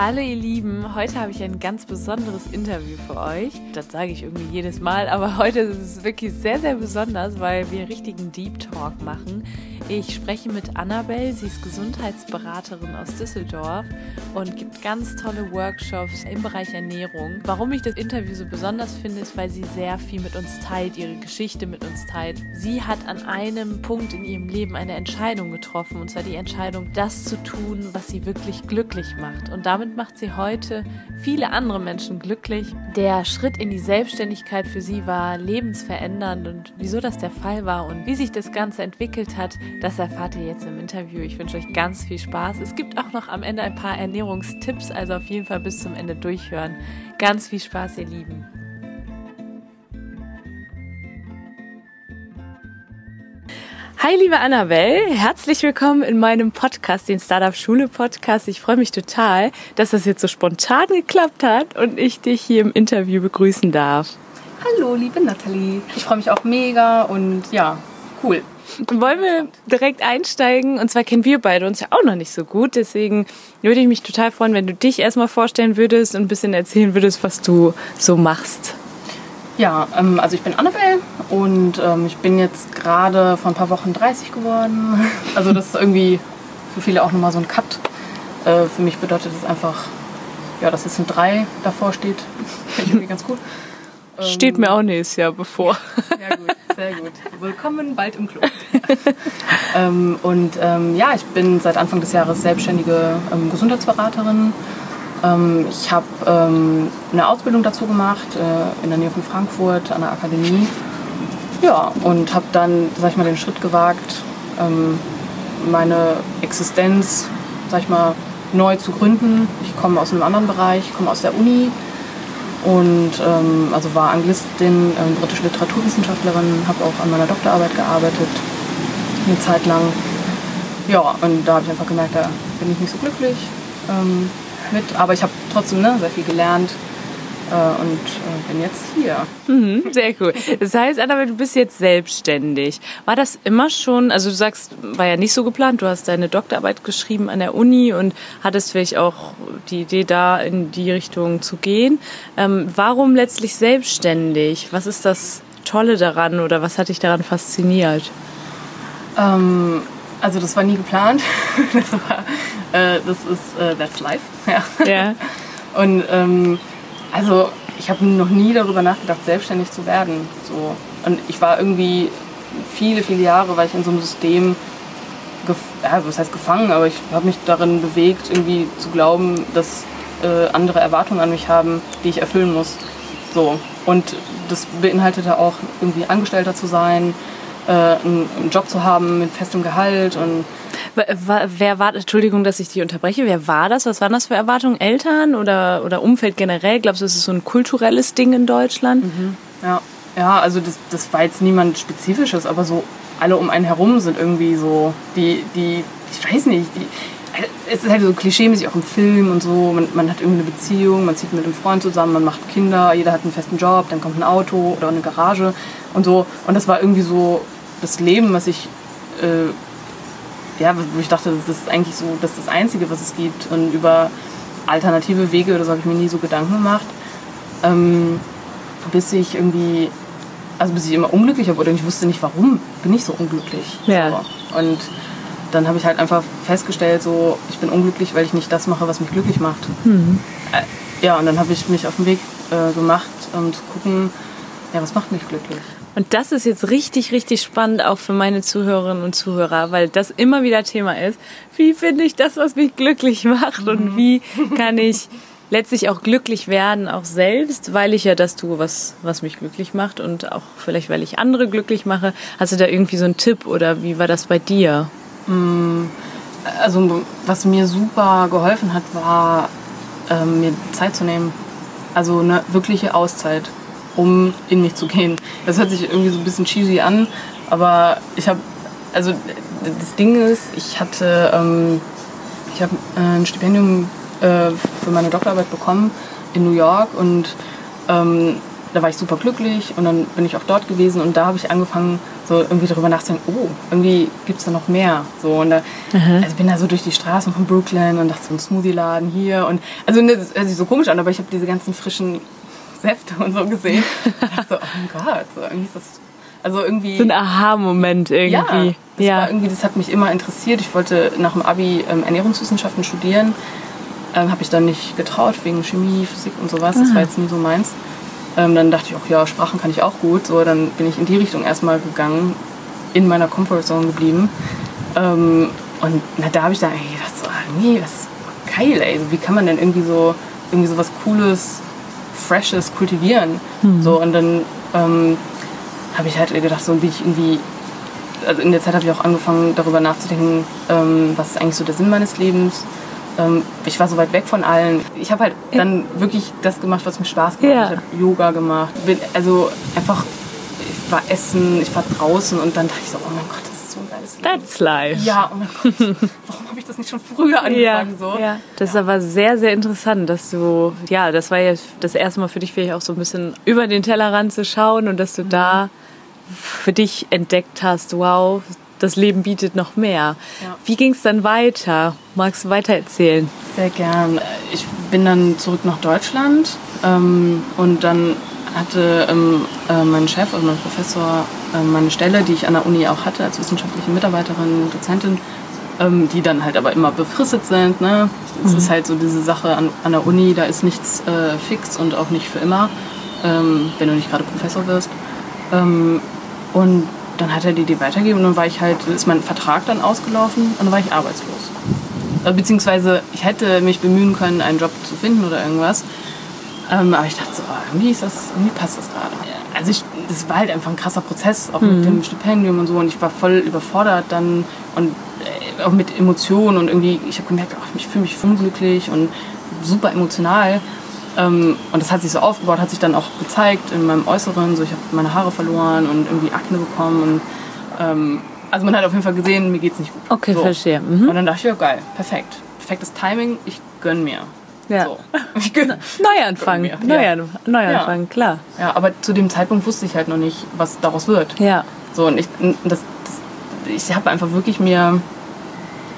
Hallo ihr Lieben, heute habe ich ein ganz besonderes Interview für euch. Das sage ich irgendwie jedes Mal, aber heute ist es wirklich sehr, sehr besonders, weil wir richtigen Deep Talk machen. Ich spreche mit Annabelle, sie ist Gesundheitsberaterin aus Düsseldorf und gibt ganz tolle Workshops im Bereich Ernährung. Warum ich das Interview so besonders finde, ist, weil sie sehr viel mit uns teilt, ihre Geschichte mit uns teilt. Sie hat an einem Punkt in ihrem Leben eine Entscheidung getroffen, und zwar die Entscheidung, das zu tun, was sie wirklich glücklich macht. Und damit macht sie heute viele andere Menschen glücklich. Der Schritt in die Selbstständigkeit für sie war lebensverändernd und wieso das der Fall war und wie sich das Ganze entwickelt hat, das erfahrt ihr jetzt im Interview. Ich wünsche euch ganz viel Spaß. Es gibt auch noch am Ende ein paar Ernährungstipps, also auf jeden Fall bis zum Ende durchhören. Ganz viel Spaß, ihr Lieben. Hi, liebe Annabelle, herzlich willkommen in meinem Podcast, den Startup Schule Podcast. Ich freue mich total, dass das jetzt so spontan geklappt hat und ich dich hier im Interview begrüßen darf. Hallo, liebe Nathalie. Ich freue mich auch mega und ja, cool. Wollen wir direkt einsteigen? Und zwar kennen wir beide uns ja auch noch nicht so gut. Deswegen würde ich mich total freuen, wenn du dich erstmal vorstellen würdest und ein bisschen erzählen würdest, was du so machst. Ja, ähm, also ich bin Annabelle und ähm, ich bin jetzt gerade vor ein paar Wochen 30 geworden. Also das ist irgendwie für viele auch nochmal so ein Cut. Äh, für mich bedeutet es einfach, ja, dass jetzt ein 3 davor steht. Finde ich irgendwie ganz gut. Steht ähm, mir auch nächstes Jahr bevor. Ja gut, sehr gut. Willkommen bald im Club. ähm, und ähm, ja, ich bin seit Anfang des Jahres selbstständige ähm, Gesundheitsberaterin. Ähm, ich habe ähm, eine Ausbildung dazu gemacht äh, in der Nähe von Frankfurt an der Akademie. Ja, und habe dann, sag ich mal, den Schritt gewagt, meine Existenz, sag ich mal, neu zu gründen. Ich komme aus einem anderen Bereich, ich komme aus der Uni und ähm, also war Anglistin, ähm, britische Literaturwissenschaftlerin, habe auch an meiner Doktorarbeit gearbeitet, eine Zeit lang. Ja, und da habe ich einfach gemerkt, da bin ich nicht so glücklich ähm, mit, aber ich habe trotzdem ne, sehr viel gelernt und äh, bin jetzt hier. Mhm, sehr cool. Das heißt, Anna, du bist jetzt selbstständig. War das immer schon, also du sagst, war ja nicht so geplant, du hast deine Doktorarbeit geschrieben an der Uni und hattest vielleicht auch die Idee da in die Richtung zu gehen. Ähm, warum letztlich selbstständig? Was ist das Tolle daran oder was hat dich daran fasziniert? Ähm, also das war nie geplant. das, war, äh, das ist äh, That's Life. Ja. ja. Und ähm, also ich habe noch nie darüber nachgedacht, selbstständig zu werden. So. Und ich war irgendwie viele, viele Jahre, weil ich in so einem System, ja, was heißt gefangen, aber ich habe mich darin bewegt, irgendwie zu glauben, dass äh, andere Erwartungen an mich haben, die ich erfüllen muss. So. Und das beinhaltete auch irgendwie Angestellter zu sein, äh, einen, einen Job zu haben mit festem Gehalt und Wer war, Entschuldigung, dass ich dich unterbreche, wer war das? Was waren das für Erwartungen? Eltern oder, oder Umfeld generell? Glaubst du, das ist so ein kulturelles Ding in Deutschland? Mhm. Ja. ja, also das, das war jetzt niemand Spezifisches, aber so alle um einen herum sind irgendwie so, die, die ich weiß nicht, die, es ist halt so klischeemäßig auch im Film und so. Man, man, hat irgendwie eine Beziehung, man zieht mit einem Freund zusammen, man macht Kinder, jeder hat einen festen Job, dann kommt ein Auto oder eine Garage und so. Und das war irgendwie so das Leben, was ich äh, ja, wo ich dachte, das ist eigentlich so, das ist das Einzige, was es gibt. Und über alternative Wege oder so habe ich mir nie so Gedanken gemacht. Ähm, bis ich irgendwie, also bis ich immer unglücklich habe oder ich wusste nicht, warum bin ich so unglücklich. Ja. So. Und dann habe ich halt einfach festgestellt, so, ich bin unglücklich, weil ich nicht das mache, was mich glücklich macht. Mhm. Äh, ja, und dann habe ich mich auf den Weg äh, gemacht, um zu gucken, ja, was macht mich glücklich. Und das ist jetzt richtig, richtig spannend auch für meine Zuhörerinnen und Zuhörer, weil das immer wieder Thema ist. Wie finde ich das, was mich glücklich macht und mhm. wie kann ich letztlich auch glücklich werden, auch selbst, weil ich ja das tue, was, was mich glücklich macht und auch vielleicht, weil ich andere glücklich mache. Hast du da irgendwie so einen Tipp oder wie war das bei dir? Mm, also was mir super geholfen hat, war ähm, mir Zeit zu nehmen. Also eine wirkliche Auszeit, um in mich zu gehen. Das hört sich irgendwie so ein bisschen cheesy an, aber ich habe, also das Ding ist, ich hatte, ähm, ich habe äh, ein Stipendium äh, für meine Doktorarbeit bekommen in New York und ähm, da war ich super glücklich und dann bin ich auch dort gewesen und da habe ich angefangen, so irgendwie darüber nachzudenken, oh, irgendwie gibt es da noch mehr. So, und da, also bin da so durch die Straßen von Brooklyn und dachte so ein Smoothie-Laden hier und also ne, das hört sich so komisch an, aber ich habe diese ganzen frischen Säfte und so gesehen. Und dachte so, oh mein Gott, so irgendwie ist das also irgendwie So ein Aha-Moment irgendwie. ja, das ja. war irgendwie, das hat mich immer interessiert. Ich wollte nach dem Abi ähm, Ernährungswissenschaften studieren. Ähm, habe ich dann nicht getraut wegen Chemie, Physik und sowas. Das war jetzt nie so meins. Ähm, dann dachte ich auch, ja, Sprachen kann ich auch gut. So, dann bin ich in die Richtung erstmal gegangen, in meiner Comfortzone geblieben. Ähm, und na, da habe ich dann ey, gedacht, so, ah, nee, was geil, ey. Wie kann man denn irgendwie so, irgendwie so was Cooles, Freshes kultivieren? So, und dann ähm, habe ich halt gedacht, so bin ich irgendwie also in der Zeit habe ich auch angefangen, darüber nachzudenken, ähm, was ist eigentlich so der Sinn meines Lebens. Ähm, ich war so weit weg von allen. Ich habe halt dann wirklich das gemacht, was mir Spaß gemacht Ja. hat. Ich habe Yoga gemacht. Bin, also einfach, ich war essen, ich war draußen und dann dachte ich so, oh mein Gott, das Leben. That's life. ja, oh mein Gott, warum habe ich das nicht schon früher angefangen? so? ja. Das ist aber sehr, sehr interessant, dass du, ja, das war ja das erste Mal für dich vielleicht auch so ein bisschen über den Tellerrand zu schauen und dass du da für dich entdeckt hast, wow, das Leben bietet noch mehr. Ja. Wie ging es dann weiter? Magst du weiter erzählen? Sehr gern. Ich bin dann zurück nach Deutschland ähm, und dann hatte ähm, äh, mein Chef, also mein Professor, meine Stelle, die ich an der Uni auch hatte als wissenschaftliche Mitarbeiterin, Dozentin, ähm, die dann halt aber immer befristet sind. Ne? Es ist halt so diese Sache an, an der Uni, da ist nichts äh, fix und auch nicht für immer, ähm, wenn du nicht gerade Professor wirst. Ähm, und dann hat er die die weitergegeben und dann war ich halt, ist mein Vertrag dann ausgelaufen und dann war ich arbeitslos. Äh, Beziehungsweise ich hätte mich bemühen können, einen Job zu finden oder irgendwas. Ähm, aber ich dachte so, ah, irgendwie, ist das, irgendwie passt das gerade. Also ich, das war halt einfach ein krasser Prozess, auch mit dem Stipendium und so. Und ich war voll überfordert dann und äh, auch mit Emotionen und irgendwie, ich habe gemerkt, ach, ich fühle mich unglücklich und super emotional. Ähm, und das hat sich so aufgebaut, hat sich dann auch gezeigt in meinem Äußeren. So, ich habe meine Haare verloren und irgendwie Akne bekommen. Und, ähm, also man hat auf jeden Fall gesehen, mir geht's nicht gut. Okay, so. verstehe. Mhm. Und dann dachte ich, ja geil, perfekt. Perfektes Timing, ich gönn mir. Ja. So. Neuanfang, Ja. Neuan Neuanfang, klar. ja, aber zu dem Zeitpunkt wusste ich halt noch nicht, was daraus wird. Ja. So, und ich, das, das, ich habe einfach wirklich mir,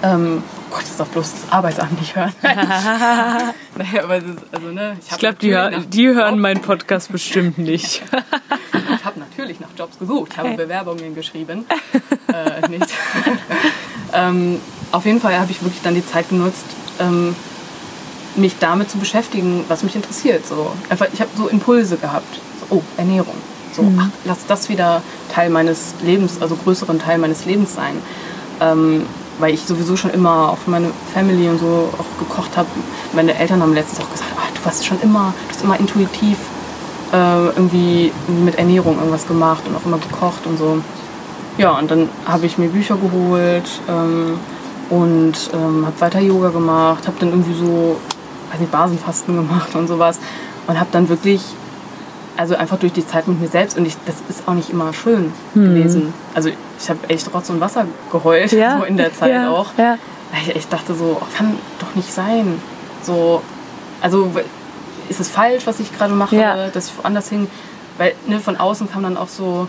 ähm, oh Gott, das darf bloß das Arbeitsamt nicht hören. naja, aber das, also, ne, ich, Ich glaube, die, hör die hören meinen Podcast bestimmt nicht. Ich habe natürlich nach Jobs gesucht, ich habe Bewerbungen geschrieben. äh, nicht. ähm, auf jeden Fall habe ich wirklich dann die Zeit genutzt, ähm, mich damit zu beschäftigen, was mich interessiert. So. Einfach, ich habe so Impulse gehabt. So, oh, Ernährung. So, ach, lass das wieder Teil meines Lebens, also größeren Teil meines Lebens sein. Ähm, weil ich sowieso schon immer auch für meine Family und so auch gekocht habe. Meine Eltern haben letztens auch gesagt, ah, du warst schon immer, du hast immer intuitiv äh, irgendwie mit Ernährung irgendwas gemacht und auch immer gekocht und so. Ja, und dann habe ich mir Bücher geholt ähm, und ähm, habe weiter Yoga gemacht, habe dann irgendwie so, weiß nicht, Basenfasten gemacht und sowas und habe dann wirklich, also einfach durch die Zeit mit mir selbst und ich, das ist auch nicht immer schön gewesen. Also ich habe echt Rotz und Wasser geheult, Ja. so in der Zeit ja. auch. Ja. Weil ich echt dachte so, oh, kann doch nicht sein. So, also ist es falsch, was ich gerade mache, Ja. dass ich woanders hin, weil ne, von außen kam dann auch so,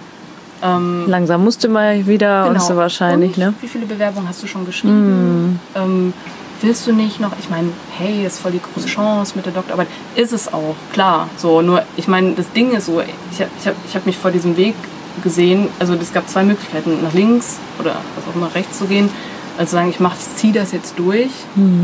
ähm, Langsam musste mal wieder und so wahrscheinlich, und ne? Wie viele Bewerbungen hast du schon geschrieben? Ähm, willst du nicht noch? Ich meine, hey, ist voll die große Chance mit der Doktorarbeit. Ist es auch, klar. So, nur, ich meine, das Ding ist so, ich habe ich hab, ich hab mich vor diesem Weg gesehen. Also es gab zwei Möglichkeiten, nach links oder was auch immer rechts zu gehen. Also sagen, ich mach, ich ziehe das jetzt durch.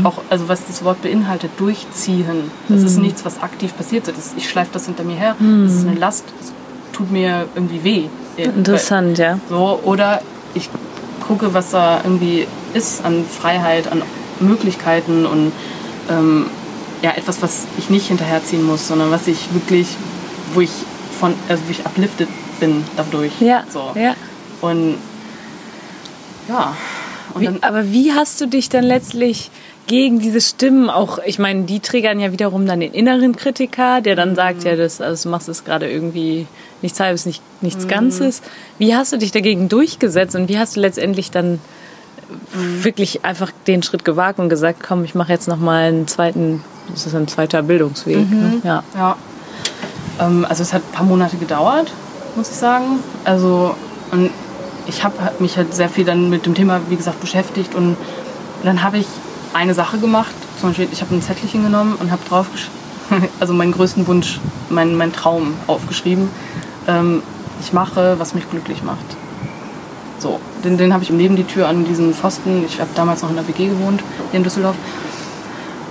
Auch, also was das Wort beinhaltet, durchziehen. Das ist nichts, was aktiv passiert. Das ist, ich schleife das hinter mir her. Das ist eine Last. Das tut mir irgendwie weh. Interessant, ja. So, oder ich gucke, was da irgendwie ist an Freiheit, an Möglichkeiten und ähm, ja, etwas, was ich nicht hinterherziehen muss, sondern was ich wirklich, wo ich von, also wo ich uplifted bin dadurch. Ja, So. ja. Und ja. Und Wie, aber wie hast du dich dann letztlich gegen diese Stimmen auch, ich meine, die triggern ja wiederum dann den inneren Kritiker, der dann sagt, ja, das, also du machst es gerade irgendwie nichts halbes, nicht, nichts mhm. Ganzes. Wie hast du dich dagegen durchgesetzt und wie hast du letztendlich dann wirklich einfach den Schritt gewagt und gesagt, komm, ich mache jetzt nochmal einen zweiten, das ist ein zweiter Bildungsweg. Mhm. Ne? Ja. ja. Ähm, also es hat ein paar Monate gedauert, muss ich sagen. Also und ich habe mich halt sehr viel dann mit dem Thema, wie gesagt, beschäftigt und dann habe ich eine Sache gemacht. Zum Beispiel, ich habe ein Zettelchen genommen und habe drauf, also meinen größten Wunsch, meinen mein Traum aufgeschrieben. Ähm, ich mache, was mich glücklich macht. So, den, den habe ich im Leben die Tür an diesen Pfosten. Ich habe damals noch in der WG gewohnt, hier in Düsseldorf.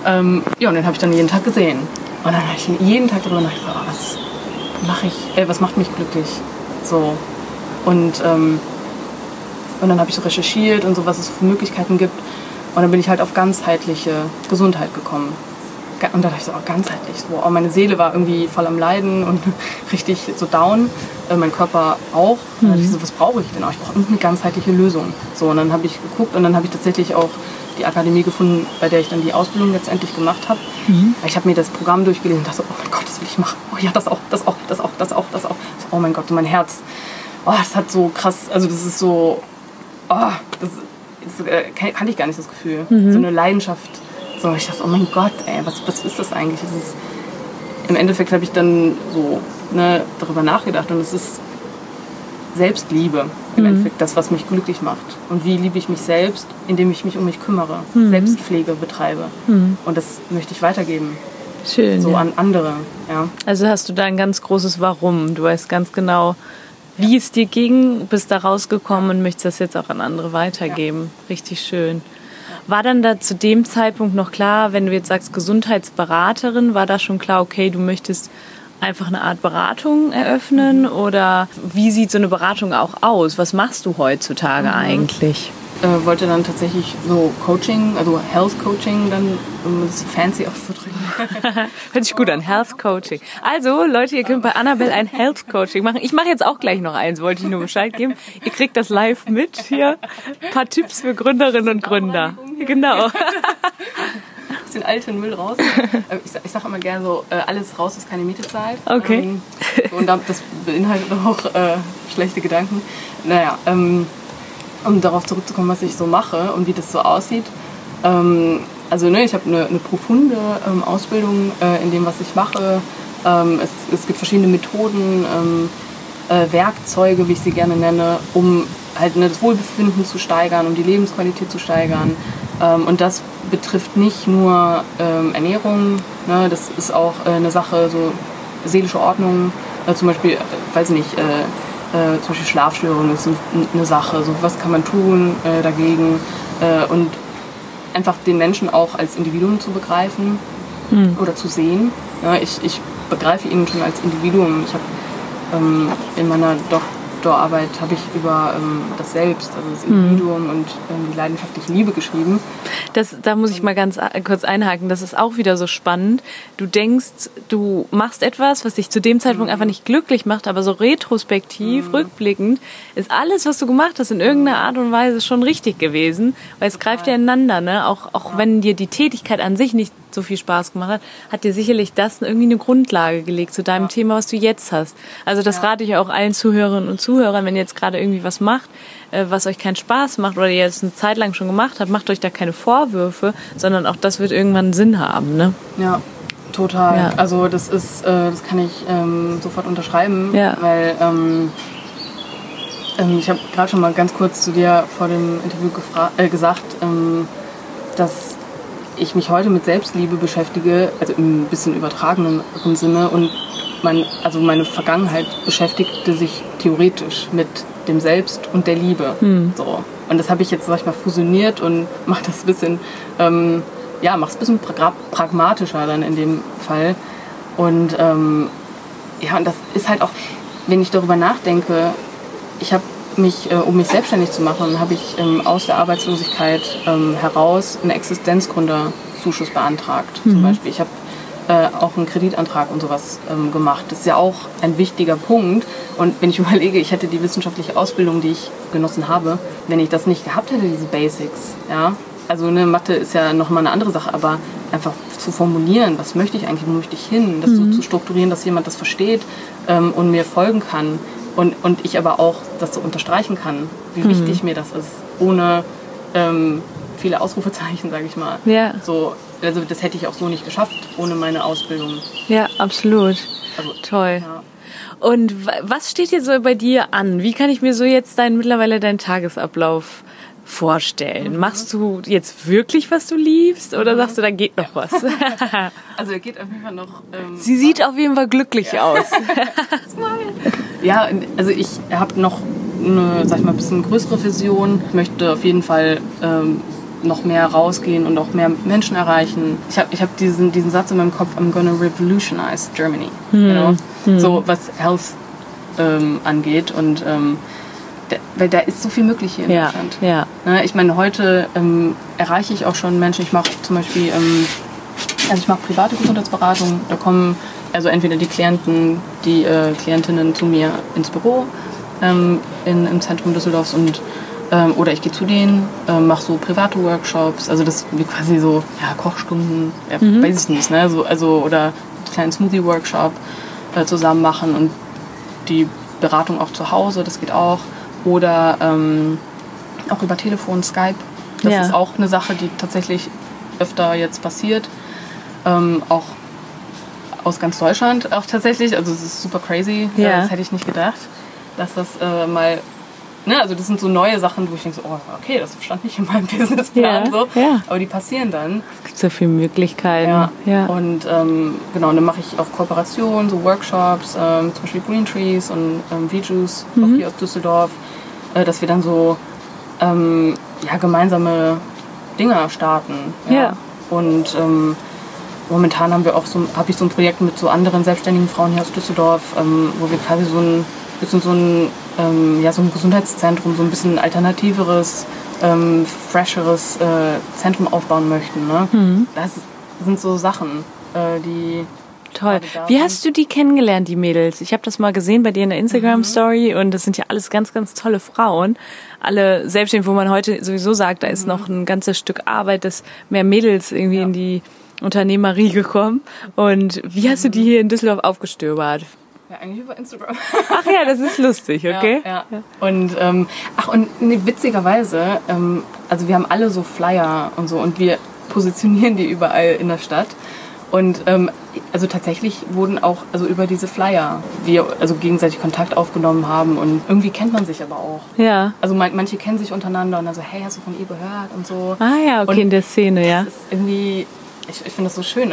Ähm, ja, und den habe ich dann jeden Tag gesehen. Und dann habe ich jeden Tag darüber nachgedacht, oh, was mache ich, ey, was macht mich glücklich? So. Und, ähm, und dann habe ich so recherchiert und so, was es für Möglichkeiten gibt. Und dann bin ich halt auf ganzheitliche Gesundheit gekommen. Und da dachte ich so, oh, ganzheitlich. So, oh, meine Seele war irgendwie voll am Leiden und richtig so down. Äh, mein Körper auch. Und dann dachte ich so, was brauche ich denn? Oh, ich brauche eine ganzheitliche Lösung. So, und dann habe ich geguckt und dann habe ich tatsächlich auch die Akademie gefunden, bei der ich dann die Ausbildung letztendlich gemacht habe. Mhm. Ich habe mir das Programm durchgelesen und dachte so, oh mein Gott, das will ich machen. Oh ja, das auch, das auch, das auch, das auch, das auch. Oh mein Gott, mein Herz. Oh, das hat so krass, also das ist so, oh, das, das äh, kannte ich gar nicht das Gefühl. Mhm. So eine Leidenschaft. So, ich dachte, oh mein Gott, ey, was, was ist das eigentlich? Das ist, Im Endeffekt habe ich dann so ne, darüber nachgedacht und es ist Selbstliebe im mhm. Endeffekt das, was mich glücklich macht. Und wie liebe ich mich selbst, indem ich mich um mich kümmere, mhm. Selbstpflege betreibe. Mhm. Und das möchte ich weitergeben. Schön. So ja. an andere. Ja. Also hast du da ein ganz großes Warum. Du weißt ganz genau, wie es dir ging, bist da rausgekommen und möchtest das jetzt auch an andere weitergeben. Ja. Richtig schön. War dann da zu dem Zeitpunkt noch klar, wenn du jetzt sagst Gesundheitsberaterin, war da schon klar, okay, du möchtest einfach eine Art Beratung eröffnen oder wie sieht so eine Beratung auch aus? Was machst du heutzutage mhm. eigentlich? Äh, wollte dann tatsächlich so Coaching, also Health Coaching, dann, um es fancy auszudrücken. Hört sich gut an, Health Coaching. Also, Leute, ihr könnt bei Annabelle ein Health Coaching machen. Ich mache jetzt auch gleich noch eins, wollte ich nur Bescheid geben. Ihr kriegt das live mit hier. Ein paar Tipps für Gründerinnen und Gründer. Genau. den alten Müll raus. Äh, ich, sage immer gerne so, äh, alles raus, was keine Miete zahlt. Okay. Ähm, und das beinhaltet auch äh, schlechte Gedanken. Naja, ähm, um darauf zurückzukommen, was ich so mache und wie das so aussieht. Ähm, also ne, ich habe eine, eine profunde ähm, Ausbildung äh, in dem, was ich mache. Ähm, es, es, gibt verschiedene Methoden, ähm, äh, Werkzeuge, wie ich sie gerne nenne, um halt ne, das Wohlbefinden zu steigern, um die Lebensqualität zu steigern. Ähm, und das betrifft nicht nur ähm, Ernährung, ne, das ist auch äh, eine Sache, so seelische Ordnung, äh, zum Beispiel, äh, weiß ich nicht, äh, zum Beispiel Schlafstörungen ist eine Sache. So, was kann man tun äh, dagegen? Äh, und einfach den Menschen auch als Individuum zu begreifen mhm. oder zu sehen. Ja, ich, ich begreife ihn schon als Individuum. Ich habe ähm, in meiner Dok Doktorarbeit habe ich über ähm, das Selbst, also das mhm. Individuum mhm. und ähm, die leidenschaftliche Liebe geschrieben. Das, da muss ich mal ganz äh, kurz einhaken. Das ist auch wieder so spannend. Du denkst, du machst etwas, was dich zu dem Zeitpunkt mhm. einfach nicht glücklich macht, aber so retrospektiv, mhm. rückblickend, ist alles, was du gemacht hast, in irgendeiner Art und Weise schon richtig gewesen, weil es greift ja ineinander. Ne? Auch, auch ja. wenn dir die Tätigkeit an sich nicht so viel Spaß gemacht hat, hat dir sicherlich das irgendwie eine Grundlage gelegt zu deinem ja. Thema, was du jetzt hast. Also das ja. rate ich auch allen Zuhörerinnen und Zuhörern, wenn ihr jetzt gerade irgendwie was macht, äh, was euch keinen Spaß macht oder ihr es eine Zeit lang schon gemacht habt, macht euch da keine Vorwürfe, sondern auch das wird irgendwann Sinn haben. Ne? Ja, total. Ja. Also das ist, äh, das kann ich ähm, sofort unterschreiben, ja. weil ähm, ähm, ich habe gerade schon mal ganz kurz zu dir vor dem Interview äh, gesagt, dass ich mich heute mit Selbstliebe beschäftige, also im bisschen übertragenen Sinne und mein, also meine Vergangenheit beschäftigte sich theoretisch mit dem Selbst und der Liebe. Hm. So. Und das habe ich jetzt, sag ich mal, fusioniert und mache das ein bisschen, ähm, ja, mache es ein bisschen pragmatischer dann in dem Fall. Und ähm, ja, und das ist halt auch, wenn ich darüber nachdenke, ich habe mich, äh, um mich selbstständig zu machen, habe ich ähm, aus der Arbeitslosigkeit ähm, heraus einen Existenzgründerzuschuss beantragt. Mhm. Zum Beispiel. Ich habe äh, auch einen Kreditantrag und sowas ähm, gemacht. Das ist ja auch ein wichtiger Punkt. Und wenn ich überlege, ich hätte die wissenschaftliche Ausbildung, die ich genossen habe, wenn ich das nicht gehabt hätte, diese Basics, ja, also eine Mathe ist ja nochmal eine andere Sache, aber einfach zu formulieren, was möchte ich eigentlich, wo möchte ich hin, das so zu strukturieren, dass jemand das versteht ähm, und mir folgen kann und, und ich aber auch das so unterstreichen kann, wie wichtig mir das ist, ohne ähm, viele Ausrufezeichen, sage ich mal. Ja. So, also das hätte ich auch so nicht geschafft ohne meine Ausbildung. Ja, absolut. Also, Toll. ja. Und wa- was steht jetzt so bei dir an? Wie kann ich mir so jetzt dein, mittlerweile deinen Tagesablauf vorstellen? Mhm. Machst du jetzt wirklich, was du liebst? Oder sagst du, da geht noch was? Also er geht auf jeden Fall noch. Ähm, Sie sieht auf jeden Fall glücklich aus. Ja, also ich habe noch eine, sag ich mal, ein bisschen größere Vision. Ich möchte auf jeden Fall ähm, noch mehr rausgehen und auch mehr Menschen erreichen. Ich habe ich hab diesen, diesen Satz in meinem Kopf, I'm gonna revolutionize Germany. You know? So was Health ähm, angeht. Und ähm, da, weil da ist so viel möglich hier in ja, Deutschland. ja. Ne, Ich meine, heute ähm, erreiche ich auch schon Menschen. Ich mache zum Beispiel, ähm, also ich mache private Gesundheitsberatung. Da kommen also entweder die Klienten, die äh, Klientinnen zu mir ins Büro ähm, in, im Zentrum Düsseldorfs und ähm, oder ich gehe zu denen, ähm, mache so private Workshops. Also das wie quasi so ja, Kochstunden, ja, weiß ich nicht, ne? So, also oder einen kleinen Smoothie-Workshop äh, zusammen machen und die Beratung auch zu Hause, das geht auch. Oder ähm, auch über Telefon, Skype. Das Ja. ist auch eine Sache, die tatsächlich öfter jetzt passiert. Ähm, auch aus ganz Deutschland auch tatsächlich. Also es ist super crazy. Ja. Äh, Das hätte ich nicht gedacht, dass das äh, mal. Ne, also das sind so neue Sachen, wo ich denke, so, oh, okay, das stand nicht in meinem Businessplan. Ja, so. ja. Aber die passieren dann. Es gibt so viele Möglichkeiten. Ja. ja. Und ähm, genau, und dann mache ich auch Kooperationen, so Workshops, ähm, zum Beispiel Green Trees und ähm, V-Juice, Mhm. auch hier aus Düsseldorf, äh, dass wir dann so ähm, ja, gemeinsame Dinger starten. Ja. Und ähm, momentan haben wir auch so, habe ich so ein Projekt mit so anderen selbstständigen Frauen hier aus Düsseldorf, ähm, wo wir quasi so ein bisschen so ein, ähm, ja, so ein Gesundheitszentrum, so ein bisschen alternativeres, ähm, fresheres äh, Zentrum aufbauen möchten. Ne? Mhm. Das sind so Sachen, äh, die Toll. Wie hast du die kennengelernt, die Mädels? Ich habe das mal gesehen bei dir in der Mhm. Instagram-Story und das sind ja alles ganz, ganz tolle Frauen. Alle selbstständig, wo man heute sowieso sagt, da ist Mhm. noch ein ganzes Stück Arbeit, dass mehr Mädels irgendwie in die Unternehmerie gekommen. Und wie hast du Mhm. die hier in Düsseldorf aufgestöbert? Ja, eigentlich über Instagram. Ach ja, das ist lustig, okay? Ja, ja. Und ähm, ach und nee, witzigerweise, ähm, also wir haben alle so Flyer und so und wir positionieren die überall in der Stadt. Und ähm, also tatsächlich wurden auch also über diese Flyer wir also gegenseitig Kontakt aufgenommen haben und irgendwie kennt man sich aber auch. Ja. Also man, manche kennen sich untereinander und dann so, hey, hast du von ihr gehört und so. Ah ja, okay, Und in der Szene, ja. Das ist irgendwie, ich, ich finde das so schön.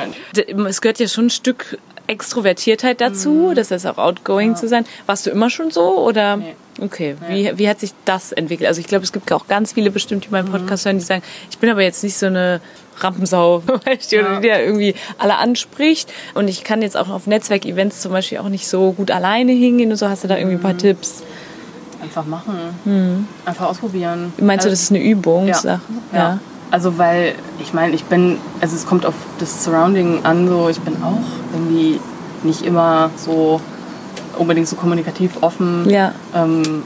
Es gehört ja schon ein Stück Extrovertiertheit dazu, das heißt auch outgoing zu sein. Warst du immer schon so oder? Mhm. Nee. Okay, wie, wie hat sich das entwickelt? Also ich glaube, es gibt auch ganz viele bestimmt, die meinen Mhm. Podcast hören, die sagen, ich bin aber jetzt nicht so eine Rampensau, weißt du, Ja. die ja irgendwie alle anspricht. Und ich kann jetzt auch auf Netzwerkevents zum Beispiel auch nicht so gut alleine hingehen und so. Hast du da irgendwie ein Mhm. paar Tipps? Einfach machen. Einfach ausprobieren. Meinst du, Also- das ist eine Übung? Ja. Ja. Also weil, ich meine, ich bin, also es kommt auf das Surrounding an, so ich bin auch irgendwie nicht immer so unbedingt so kommunikativ offen. Ja. Ähm,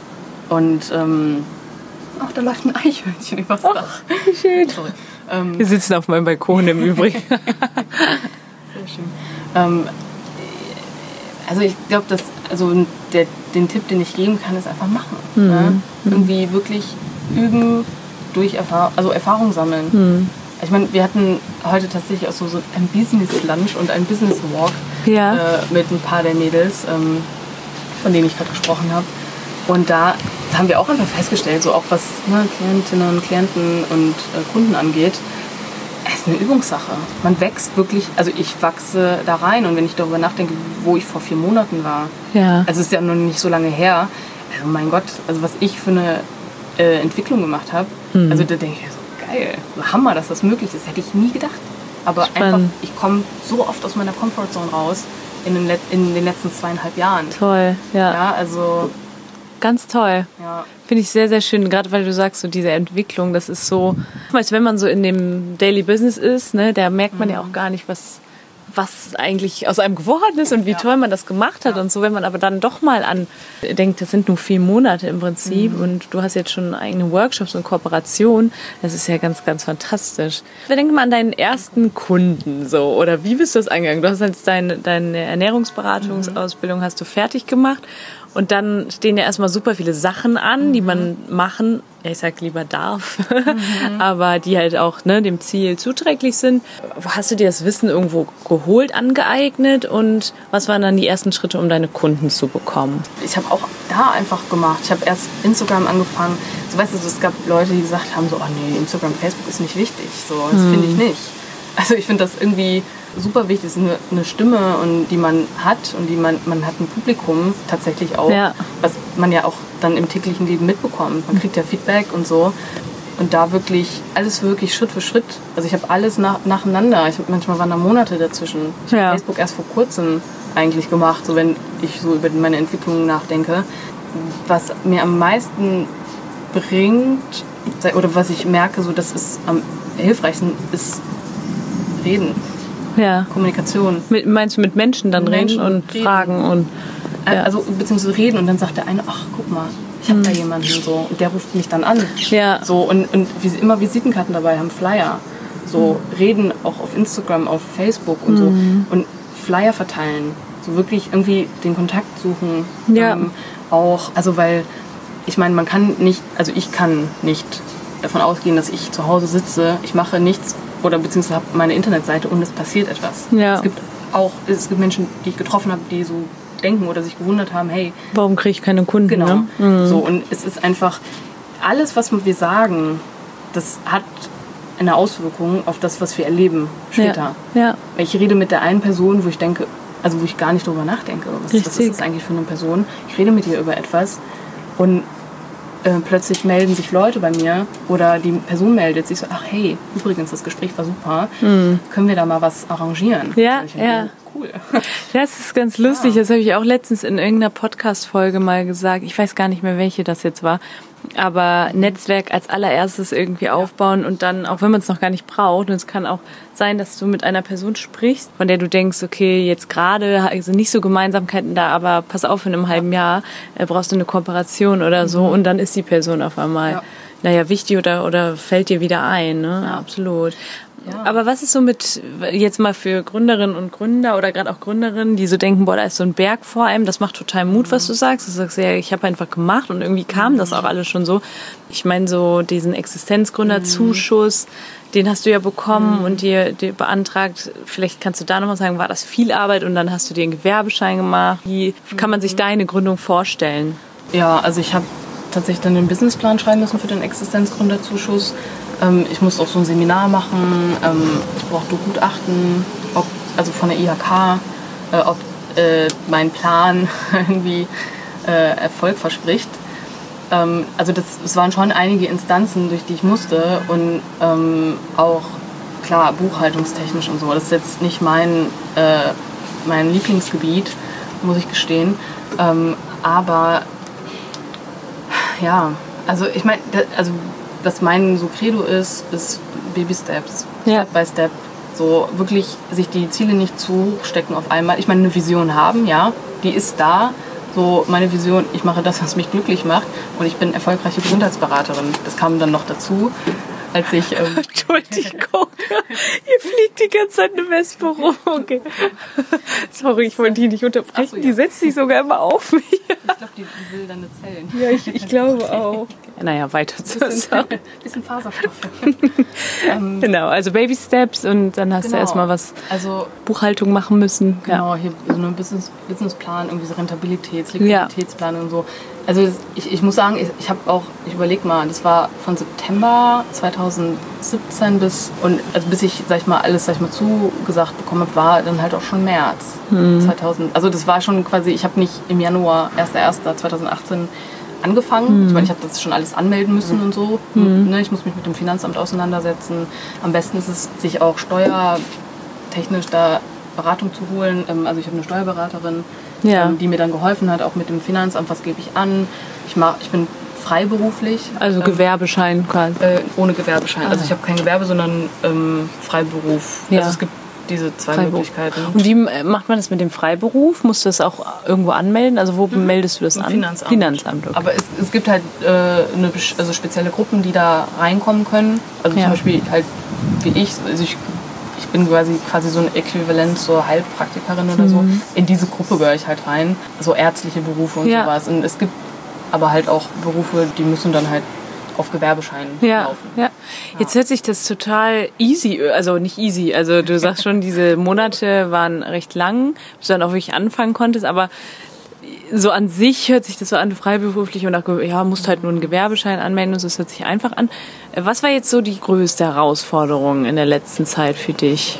und ähm, ach, da läuft ein Eichhörnchen übers Dach. Wie schön. Sorry. Ähm, Wir sitzen auf meinem Balkon im Übrigen. Sehr schön. Ähm, also ich glaube, dass also der, den Tipp, den ich geben kann, ist einfach machen. Ne? Irgendwie wirklich üben, durch Erfahrung, also Erfahrung sammeln. Ich meine, wir hatten heute tatsächlich auch so, so ein Business Lunch und ein Business Walk Ja. äh, mit ein paar der Mädels, ähm, von denen ich gerade gesprochen habe. Und da haben wir auch einfach festgestellt, so auch was ne, Klientinnen und Klienten und äh, Kunden angeht, es ist eine Übungssache. Man wächst wirklich, also ich wachse da rein und wenn ich darüber nachdenke, wo ich vor vier Monaten war, Ja. also es ist ja noch nicht so lange her, also mein Gott, also was ich für eine äh, Entwicklung gemacht habe, Hm. also da denke ich so, geil, so Hammer, dass das möglich ist, hätte ich nie gedacht. Aber einfach, Spannend. ich komme so oft aus meiner Comfortzone raus in den, in den letzten zweieinhalb Jahren. Toll, ja. Ja, also, Ganz toll. ja. Finde ich sehr, sehr schön, gerade weil du sagst, so diese Entwicklung, das ist so, weißt wenn man so in dem Daily Business ist, ne, da merkt man ja auch gar nicht, was, was eigentlich aus einem geworden ist und wie ja. toll man das gemacht hat ja. und so. Wenn man aber dann doch mal an denkt, das sind nur vier Monate im Prinzip mhm. und du hast jetzt schon eigene Workshops und Kooperationen, das ist ja ganz, ganz fantastisch. Wir denken mal an deinen ersten Kunden so oder wie bist du das angegangen? Du hast jetzt deine, deine Ernährungsberatungsausbildung mhm. hast du fertig gemacht und dann stehen ja erstmal super viele Sachen an, die man machen, ich sag lieber darf, mhm. aber die halt auch ne, dem Ziel zuträglich sind. Hast du dir das Wissen irgendwo geholt, angeeignet und was waren dann die ersten Schritte, um deine Kunden zu bekommen? Ich habe auch da einfach gemacht. Ich habe erst Instagram angefangen. So weißt du, es gab Leute, die gesagt haben so, oh nee, Instagram, Facebook ist nicht wichtig. So, das mhm. finde ich nicht. Also ich finde das irgendwie super wichtig. Es ist eine, eine, Stimme, und die man hat und die man, man hat ein Publikum tatsächlich auch, ja. was man ja auch dann im täglichen Leben mitbekommt. Man kriegt ja Feedback und so. Und da wirklich alles wirklich Schritt für Schritt. Also ich habe alles nach, nacheinander. Ich, manchmal waren da Monate dazwischen. Ich ja. habe Facebook erst vor kurzem eigentlich gemacht, so wenn ich so über meine Entwicklung nachdenke. Was mir am meisten bringt oder was ich merke, so das ist am hilfreichsten, ist reden ja. Kommunikation. Mit, meinst du mit Menschen dann mit reden Menschen und reden. fragen und äh, ja. also beziehungsweise reden und dann sagt der eine, ach guck mal, ich habe mhm. da jemanden so und der ruft mich dann an. Ja. So und, und wie sie immer Visitenkarten dabei haben, Flyer. So mhm. reden auch auf Instagram, auf Facebook und mhm. so und Flyer verteilen. So wirklich irgendwie den Kontakt suchen. Ja. Ähm, auch, also weil ich meine, man kann nicht, also ich kann nicht davon ausgehen, dass ich zu Hause sitze, ich mache nichts oder beziehungsweise habe meine Internetseite und es passiert etwas. Ja. Es gibt auch, es gibt Menschen, die ich getroffen habe, die so denken oder sich gewundert haben, hey. Warum kriege ich keine Kunden? Genau. Ne? Mhm. So, und es ist einfach, alles, was wir sagen, das hat eine Auswirkung auf das, was wir erleben später. Ja. ja. Ich rede mit der einen Person, wo ich denke, also wo ich gar nicht drüber nachdenke, was, was ist das eigentlich für eine Person. Ich rede mit ihr über etwas und äh, plötzlich melden sich Leute bei mir oder die Person meldet sich so, ach hey, übrigens, das Gespräch war super, mhm. können wir da mal was arrangieren? Ja, ja. Cool. Das ist ganz lustig, das habe ich auch letztens in irgendeiner Podcast-Folge mal gesagt. Ich weiß gar nicht mehr, welche das jetzt war aber Netzwerk als allererstes irgendwie aufbauen und dann, auch wenn man es noch gar nicht braucht, und es kann auch sein, dass du mit einer Person sprichst, von der du denkst, okay, jetzt gerade sind nicht so Gemeinsamkeiten da, aber pass auf, in einem halben Jahr äh, brauchst du eine Kooperation oder so mhm. und dann ist die Person auf einmal. Ja naja, wichtig oder, oder fällt dir wieder ein, ne? Ja. Absolut. Aber was ist so mit, jetzt mal für Gründerinnen und Gründer oder gerade auch Gründerinnen, die so denken, boah, da ist so ein Berg vor einem, das macht total Mut, was du sagst. Du sagst ja, ich habe einfach gemacht und irgendwie kam das auch alles schon so. Ich meine, so diesen Existenzgründerzuschuss, den hast du ja bekommen mhm. und dir, dir beantragt. Vielleicht kannst du da nochmal sagen, war das viel Arbeit und dann hast du dir einen Gewerbeschein gemacht. Wie kann man sich mhm. deine Gründung vorstellen? Ja, also ich habe tatsächlich dann den Businessplan schreiben müssen für den Existenzgründerzuschuss. Ähm, ich muss auch so ein Seminar machen. Ähm, ich brauchte Gutachten, ob, also von der IHK, äh, ob äh, mein Plan irgendwie äh, Erfolg verspricht. Ähm, also das, es waren schon einige Instanzen, durch die ich musste und ähm, auch klar buchhaltungstechnisch und so. Das ist jetzt nicht mein, äh, mein Lieblingsgebiet, muss ich gestehen. Ähm, aber ja, also ich meine, also was mein so Credo ist, ist Baby Steps, ja. Step by Step. So wirklich sich die Ziele nicht zu hoch stecken auf einmal. Ich meine, eine Vision haben, ja, die ist da. So meine Vision, ich mache das, was mich glücklich macht und ich bin erfolgreiche Gesundheitsberaterin. Das kam dann noch dazu als ich. Ähm Entschuldigung, hier fliegt die ganze Zeit eine Wespe rum. Okay. Sorry, ich wollte die nicht unterbrechen. So, ja. Die setzt sich sogar immer auf mich. ich glaube, die, die, will deine Zellen. Ja, ich, ich glaube auch. Naja, weiter zu bisschen, bisschen Faserstoffe. ähm, genau, also Baby Steps und dann hast genau. du erstmal was also, Buchhaltung machen müssen. Genau, hier so einen Business, Businessplan, irgendwie so Rentabilitäts-, Liquiditätsplan ja. und so also ich, ich muss sagen, ich, ich habe auch, ich überlege mal, das war von September 2017 bis, und also bis ich, sag ich mal, alles, sag ich mal, zugesagt bekommen habe, war dann halt auch schon März mhm. 2000. Also das war schon quasi, ich habe nicht im Januar, 1.1.2018 angefangen. Mhm. Ich meine, ich habe das schon alles anmelden müssen und so. Mhm. Ne, ich muss mich mit dem Finanzamt auseinandersetzen. Am besten ist es, sich auch steuertechnisch da Beratung zu holen. Ähm, also ich habe eine Steuerberaterin, ja. ähm, die mir dann geholfen hat, auch mit dem Finanzamt, was gebe ich an. Ich, mach, ich bin freiberuflich. Also ähm, Gewerbeschein quasi? Äh, ohne Gewerbeschein. Also ah. Also ich habe kein Gewerbe, sondern ähm, Freiberuf. Ja. Also es gibt diese zwei Freiberuf. Möglichkeiten. Und wie äh, macht man das mit dem Freiberuf? Musst du das auch irgendwo anmelden? Also wo meldest du das Im an? Finanzamt. Finanzamt, okay. Aber es, es gibt halt äh, eine, also spezielle Gruppen, die da reinkommen können. Also Ja. zum Beispiel halt wie ich, also ich, ich bin quasi, quasi so ein Äquivalent zur Heilpraktikerin oder so. In diese Gruppe gehöre ich halt rein. So ärztliche Berufe und Ja. sowas. Und es gibt aber halt auch Berufe, die müssen dann halt auf Gewerbeschein Ja, laufen. ja. Jetzt hört sich das total easy, also nicht easy. Also du sagst schon, diese Monate waren recht lang, bis du dann auch wirklich anfangen konntest, aber so an sich hört sich das so an, freiberuflich und auch, ja, musst halt nur einen Gewerbeschein anmelden und so, das hört sich einfach an. Was war jetzt so die größte Herausforderung in der letzten Zeit für dich?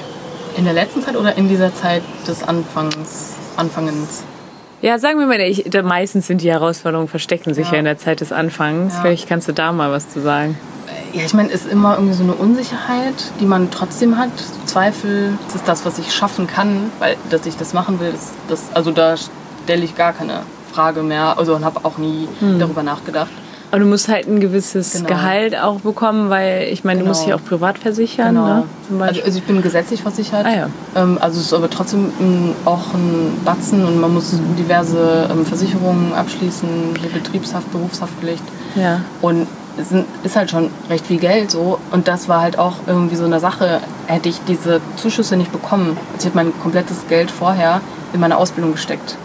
In der letzten Zeit oder in dieser Zeit des Anfangs, Anfangens? Ja, sagen wir mal, ich, da meistens sind die Herausforderungen verstecken sich ja, Ja. in der Zeit des Anfangs. Ja. Vielleicht kannst du da mal was zu sagen. Ja, ich meine, es ist immer irgendwie so eine Unsicherheit, die man trotzdem hat. So Zweifel, ist es das, was ich schaffen kann, weil dass ich das machen will, das, das, also da stelle ich gar keine Frage mehr. Also und habe auch nie darüber nachgedacht. Aber du musst halt ein gewisses Genau. Gehalt auch bekommen, weil ich meine, du musst Genau. dich auch privat versichern, ne? Zum Also, also ich bin gesetzlich versichert. Ah, ja. ähm, also es ist aber trotzdem auch ein Batzen und man muss Mhm. diverse ähm, Versicherungen abschließen, hier Betriebshaft, Berufshaftpflicht. ja. Und es ist halt schon recht viel Geld so. Und das war halt auch irgendwie so eine Sache. Hätte ich diese Zuschüsse nicht bekommen, also ich habe mein komplettes Geld vorher in meine Ausbildung gesteckt.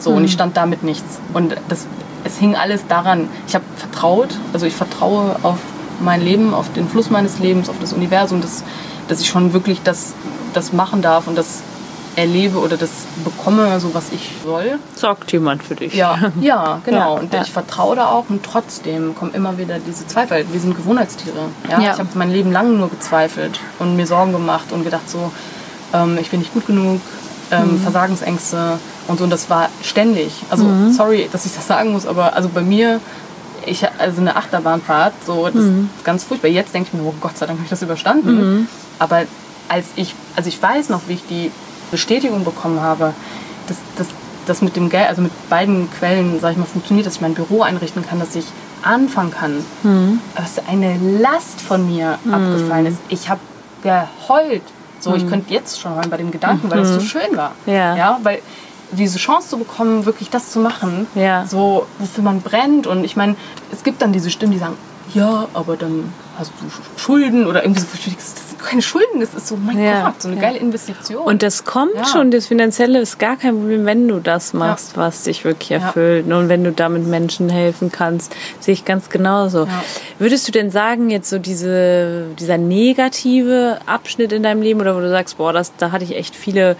So, und ich stand damit nichts. Und das, es hing alles daran. Ich habe vertraut, also ich vertraue auf mein Leben, auf den Fluss meines Lebens, auf das Universum, dass, dass ich schon wirklich das, das machen darf und das erlebe oder das bekomme, so was ich soll. Sorgt jemand für dich. Ja, ja, genau. Ja, und ja. ich vertraue da auch und trotzdem kommen immer wieder diese Zweifel. Wir sind Gewohnheitstiere. Ja? Ja. Ich habe mein Leben lang nur gezweifelt und mir Sorgen gemacht und gedacht so, ähm, ich bin nicht gut genug, ähm, Mhm. Versagensängste und so. Und das war ständig. Also Mhm. sorry, dass ich das sagen muss, aber also bei mir, ich also eine Achterbahnfahrt, so das Mhm. ist ganz furchtbar. Jetzt denke ich mir, oh Gott sei Dank habe ich das überstanden. Aber als ich, also ich weiß noch, wie ich die Bestätigung bekommen habe, dass das das mit dem Geld, also mit beiden Quellen, sag ich mal, funktioniert, dass ich mein Büro einrichten kann, dass ich anfangen kann. Aber es ist eine Last von mir abgefallen ist. Ich habe geheult. So, ich könnte jetzt schon heulen bei dem Gedanken, weil es so schön war. Ja. ja. Weil diese Chance zu bekommen, wirklich das zu machen, Ja. so wofür man brennt. Und ich meine, es gibt dann diese Stimmen, die sagen, ja, aber dann hast du Schulden oder irgendwie so. Das sind keine Schulden, das ist so, mein Ja, Gott, so eine ja. geile Investition. Und das kommt Ja. schon, das Finanzielle ist gar kein Problem, wenn du das machst, was dich wirklich erfüllt. Und wenn du damit Menschen helfen kannst, sehe ich ganz genauso. Würdest du denn sagen, jetzt so diese, dieser negative Abschnitt in deinem Leben oder wo du sagst, boah, das, da hatte ich echt viele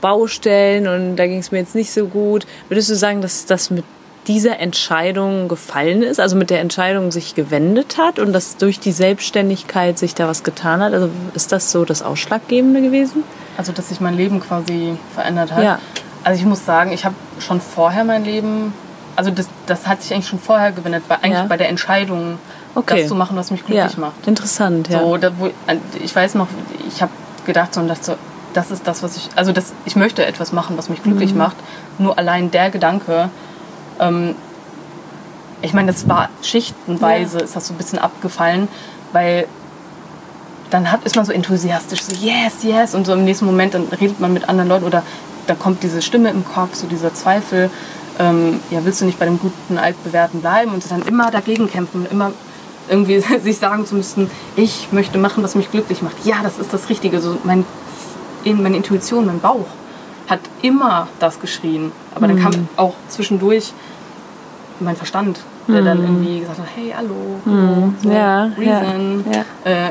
Baustellen und da ging es mir jetzt nicht so gut, würdest du sagen, dass das mit dieser Entscheidung gefallen ist, also mit der Entscheidung sich gewendet hat und dass durch die Selbstständigkeit sich da was getan hat? Also ist das so das Ausschlaggebende gewesen? Also, dass sich mein Leben quasi verändert hat. Ja. Also, ich muss sagen, ich habe schon vorher mein Leben, also das, das hat sich eigentlich schon vorher gewendet, bei, eigentlich Ja. bei der Entscheidung, Okay. das zu machen, was mich glücklich macht. Interessant, ja. So, da, wo, ich weiß noch, ich habe gedacht so und dachte so, das ist das, was ich, also das, ich möchte etwas machen, was mich Mhm. glücklich macht. Nur allein der Gedanke, ähm, ich meine, das war schichtenweise, ist das so ein bisschen abgefallen, weil dann hat, ist man so enthusiastisch, so yes, yes, und so im nächsten Moment dann redet man mit anderen Leuten oder da kommt diese Stimme im Kopf, so dieser Zweifel, ähm, ja, willst du nicht bei dem guten Altbewährten bleiben und dann immer dagegen kämpfen, immer irgendwie sich sagen zu müssen, ich möchte machen, was mich glücklich macht. Ja, das ist das Richtige. So mein, in, meine Intuition, mein Bauch hat immer das geschrien. Aber dann kam auch zwischendurch mein Verstand, der dann irgendwie gesagt hat, hey, hallo, hallo so, Ja, ja, Reason, ja. Äh,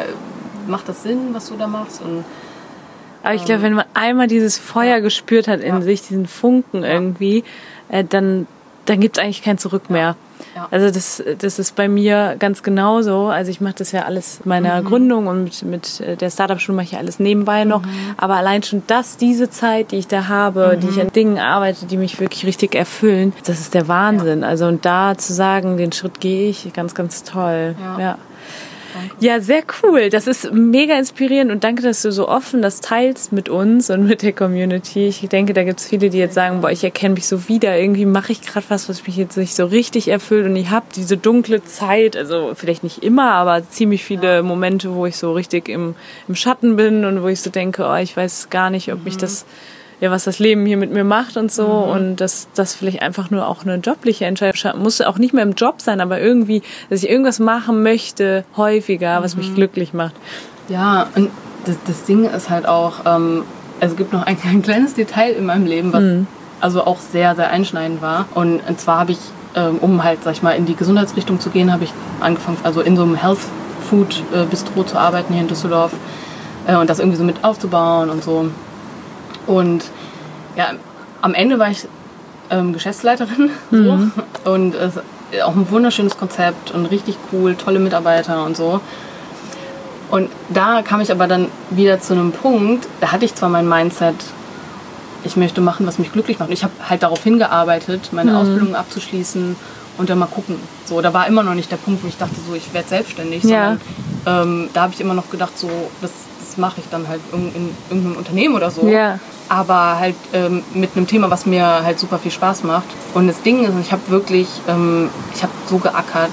macht das Sinn, was du da machst? Und Aber ich glaube, wenn man einmal dieses Feuer gespürt hat in Ja. sich, diesen Funken irgendwie, äh, dann, dann gibt es eigentlich kein Zurück mehr. Ja. Also das, das ist bei mir ganz genauso. Also ich mache das ja alles in meiner Gründung und mit, mit äh, der Startup-Schule mache ich alles nebenbei noch. Aber allein schon das, diese Zeit, die ich da habe, die ich an Dingen arbeite, die mich wirklich richtig erfüllen, das ist der Wahnsinn. Also und da zu sagen, den Schritt gehe ich, ganz, ganz toll. Ja. ja. Ja, sehr cool. Das ist mega inspirierend und danke, dass du so offen das teilst mit uns und mit der Community. Ich denke, da gibt es viele, die jetzt sagen, boah, ich erkenne mich so wieder. Irgendwie mache ich gerade was, was mich jetzt nicht so richtig erfüllt und ich habe diese dunkle Zeit, also vielleicht nicht immer, aber ziemlich viele Momente, wo ich so richtig im, im Schatten bin und wo ich so denke, oh, ich weiß gar nicht, ob mich Mhm. das ja, was das Leben hier mit mir macht und so und dass das vielleicht einfach nur auch eine jobliche Entscheidung muss auch nicht mehr im Job sein, aber irgendwie, dass ich irgendwas machen möchte häufiger, was Mhm. mich glücklich macht. Ja, und das, das Ding ist halt auch, ähm, es gibt noch ein, ein kleines Detail in meinem Leben, was also auch sehr, sehr einschneidend war. Und, und zwar habe ich, ähm, um halt, sag ich mal, in die Gesundheitsrichtung zu gehen, habe ich angefangen, also in so einem Health Food äh, Bistro zu arbeiten hier in Düsseldorf äh, und das irgendwie so mit aufzubauen und so. Und ja, am Ende war ich ähm, Geschäftsleiterin so. und es auch ein wunderschönes Konzept und richtig cool, tolle Mitarbeiter und so. Und da kam ich aber dann wieder zu einem Punkt, da hatte ich zwar mein Mindset, ich möchte machen, was mich glücklich macht. Ich habe halt darauf hingearbeitet, meine Ausbildung abzuschließen und dann mal gucken. So, da war immer noch nicht der Punkt, wo ich dachte, so, ich werde selbstständig, Ja. sondern ähm, da habe ich immer noch gedacht, so, das mache ich dann halt in, in irgendeinem Unternehmen oder so. Ja. Aber halt ähm, mit einem Thema, was mir halt super viel Spaß macht. Und das Ding ist, ich habe wirklich, ähm, ich habe so geackert,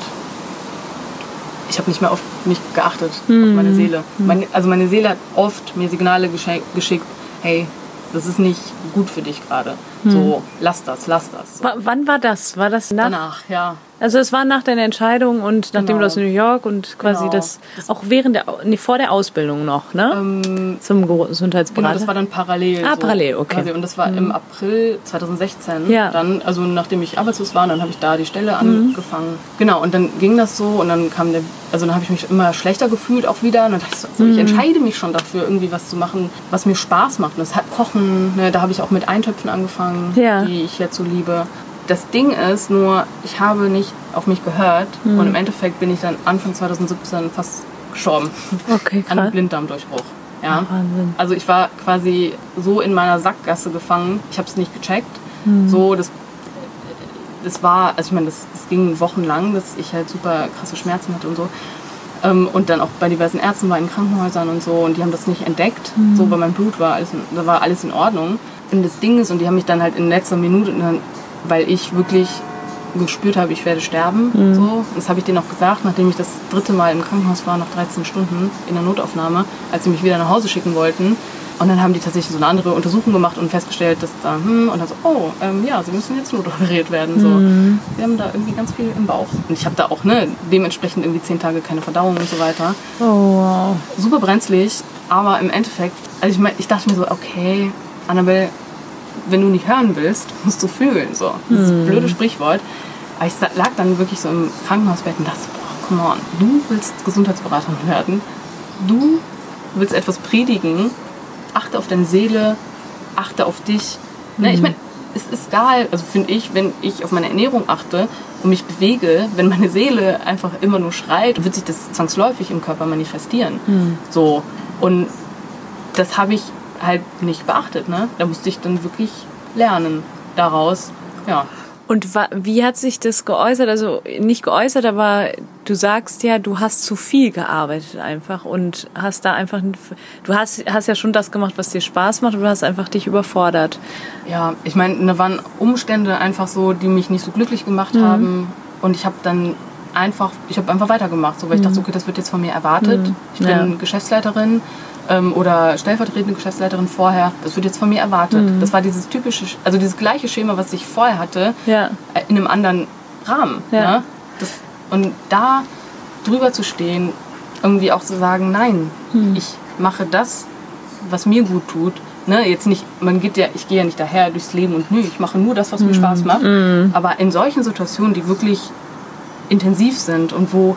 ich habe nicht mehr auf mich geachtet, auf meine Seele. Meine, also meine Seele hat oft mir Signale geschickt, hey, das ist nicht gut für dich gerade. So, lass das, lass das. W wann war das? War das nach? Danach, ja. Also es war nach deiner Entscheidung und nachdem Genau. du aus New York und quasi Genau. das auch während der nee, vor der Ausbildung noch, ne? Zum Ge- Gesundheitsberater. Genau, das war dann parallel. Ah, parallel, okay. Mhm. Quasi. Und das war im April 2016. Ja. Dann, also nachdem ich arbeitslos war, dann habe ich da die Stelle Mhm. angefangen. Genau, und dann ging das so und dann kam der, also dann habe ich mich immer schlechter gefühlt auch wieder. Und dann dachte ich so, also Mhm. ich entscheide mich schon dafür, irgendwie was zu machen, was mir Spaß macht. Und das hat Kochen, ne, da habe ich auch mit Eintöpfen angefangen, Ja. die ich jetzt so liebe. Das Ding ist nur, ich habe nicht auf mich gehört Mhm. und im Endeffekt bin ich dann Anfang 2017 fast gestorben. Okay, An einem krass. Blinddarmdurchbruch. Ja. Wahnsinn. Also ich war quasi so in meiner Sackgasse gefangen. Ich habe es nicht gecheckt. Hm. So, das, das war, also ich meine, das, das ging wochenlang, dass ich halt super krasse Schmerzen hatte und so. Ähm, und dann auch bei diversen Ärzten war in Krankenhäusern und so und die haben das nicht entdeckt. Hm. So, bei meinem Blut war alles, in, da war alles in Ordnung. Und das Ding ist, und die haben mich dann halt in letzter Minute, weil ich wirklich gespürt habe, ich werde sterben. Mhm. So. Das habe ich denen auch gesagt, nachdem ich das dritte Mal im Krankenhaus war, nach 13 Stunden in der Notaufnahme, als sie mich wieder nach Hause schicken wollten. Und dann haben die tatsächlich so eine andere Untersuchung gemacht und festgestellt, dass da, hm, und dann so, oh, ähm, ja, sie müssen jetzt notoperiert werden. So. Mhm. Wir haben da irgendwie ganz viel im Bauch. Und ich habe da auch ne, dementsprechend irgendwie zehn Tage keine Verdauung und so weiter. Oh, wow. Super brenzlig, aber im Endeffekt, also ich, mein, ich dachte mir so, okay, Annabelle, wenn du nicht hören willst, musst du fühlen. So. Das ist ein blödes Sprichwort. Aber ich lag dann wirklich so im Krankenhausbett und dachte, boah, come on, du willst Gesundheitsberaterin werden. Du willst etwas predigen. Achte auf deine Seele, achte auf dich. Ne, ich meine, es ist egal, also finde ich, wenn ich auf meine Ernährung achte und mich bewege, wenn meine Seele einfach immer nur schreit, wird sich das zwangsläufig im Körper manifestieren. So. Und das habe ich halt nicht beachtet. Ne? Da musste ich dann wirklich lernen daraus. Ja. Und wie hat sich das geäußert? Also nicht geäußert, aber du sagst ja, du hast zu viel gearbeitet einfach und hast da einfach, du hast, hast ja schon das gemacht, was dir Spaß macht, und du hast einfach dich überfordert. Ja, ich meine, da waren Umstände einfach so, die mich nicht so glücklich gemacht haben. Und ich habe dann einfach, ich habe einfach weitergemacht, so, weil ich dachte, okay, das wird jetzt von mir erwartet. Ich bin Ja. Geschäftsleiterin ähm, oder stellvertretende Geschäftsleiterin vorher. Das wird jetzt von mir erwartet. Das war dieses typische, also dieses gleiche Schema, was ich vorher hatte, Ja. äh, in einem anderen Rahmen. Ja. Ne? Das, und da drüber zu stehen, irgendwie auch zu sagen, nein, Hm. ich mache das, was mir gut tut. Ne? Jetzt nicht, man geht ja, ich gehe ja nicht daher durchs Leben und nö, ich mache nur das, was mir Hm. Spaß macht. Aber in solchen Situationen, die wirklich intensiv sind und wo,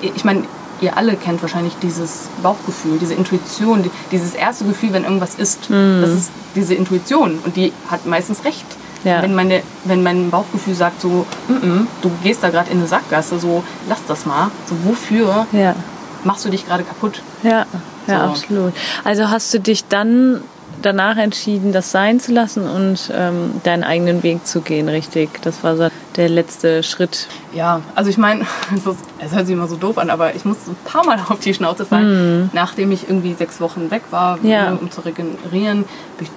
ich meine, ihr alle kennt wahrscheinlich dieses Bauchgefühl, diese Intuition, die, dieses erste Gefühl, wenn irgendwas ist. Hm. Das ist diese Intuition und die hat meistens recht. Ja. Wenn, meine, wenn mein Bauchgefühl sagt so, "Mm, mm, du gehst da gerade in eine Sackgasse, so lass das mal. So wofür Ja. machst du dich gerade kaputt? Ja, ja, So. absolut. Also hast du dich dann danach entschieden, das sein zu lassen und ähm, deinen eigenen Weg zu gehen, richtig. Das war so der letzte Schritt. Ja, also ich meine, es hört sich immer so doof an, aber ich musste ein paar Mal auf die Schnauze fallen, mm. nachdem ich irgendwie sechs Wochen weg war, ja. um zu regenerieren.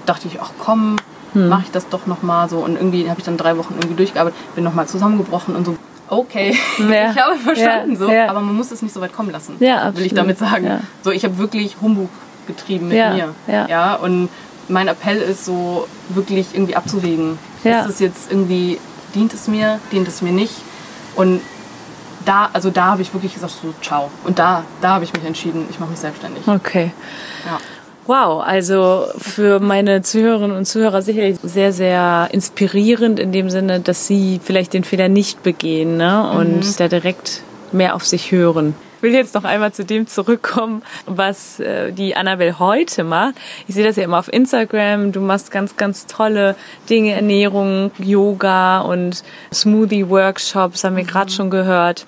Dachte ich, ach komm, hm. mache ich das doch nochmal so. Und irgendwie habe ich dann drei Wochen irgendwie durchgearbeitet, bin nochmal zusammengebrochen und so. Okay, ja. ich habe verstanden, ja. so, aber man muss es nicht so weit kommen lassen, ja, will ich damit sagen. So, ich habe wirklich Humbug getrieben mit mir. Ja. und mein Appell ist so, wirklich irgendwie abzuwägen. Ist es jetzt irgendwie, dient es mir, dient es mir nicht? Und da, also da habe ich wirklich gesagt, so, ciao. Und da, da habe ich mich entschieden, ich mache mich selbstständig. Okay. Ja. Wow, also für meine Zuhörerinnen und Zuhörer sicherlich sehr, sehr inspirierend in dem Sinne, dass sie vielleicht den Fehler nicht begehen ne? und mhm. da direkt mehr auf sich hören. Ich will jetzt noch einmal zu dem zurückkommen, was äh, die Annabelle heute macht. Ich sehe das ja immer auf Instagram. Du machst ganz, ganz tolle Dinge, Ernährung, Yoga und Smoothie-Workshops, haben wir gerade mhm. schon gehört.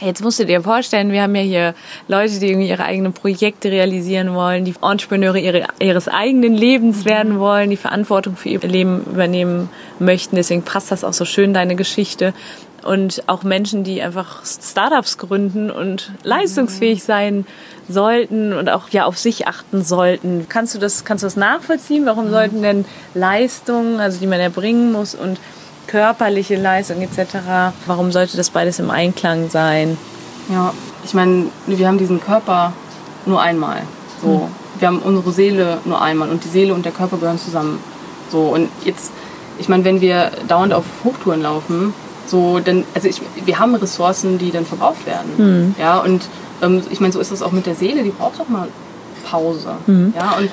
Jetzt musst du dir vorstellen, wir haben ja hier Leute, die irgendwie ihre eigenen Projekte realisieren wollen, die Entrepreneure ihre, ihres eigenen Lebens werden wollen, die Verantwortung für ihr Leben übernehmen möchten. Deswegen passt das auch so schön, deine Geschichte. Und auch Menschen, die einfach Startups gründen und leistungsfähig sein sollten und auch ja auf sich achten sollten. Kannst du das, kannst du das nachvollziehen? Warum mhm. sollten denn Leistungen, also die man erbringen muss und körperliche Leistung etc. Warum sollte das beides im Einklang sein? Ja, ich meine, wir haben diesen Körper nur einmal. So, mhm. wir haben unsere Seele nur einmal und die Seele und der Körper gehören zusammen. So und jetzt, ich meine, wenn wir dauernd auf Hochtouren laufen, so, dann, also ich, wir haben Ressourcen, die dann verbraucht werden. Mhm. Ja, und ähm, ich meine, so ist das auch mit der Seele, die braucht auch mal Pause. Mhm. Ja, und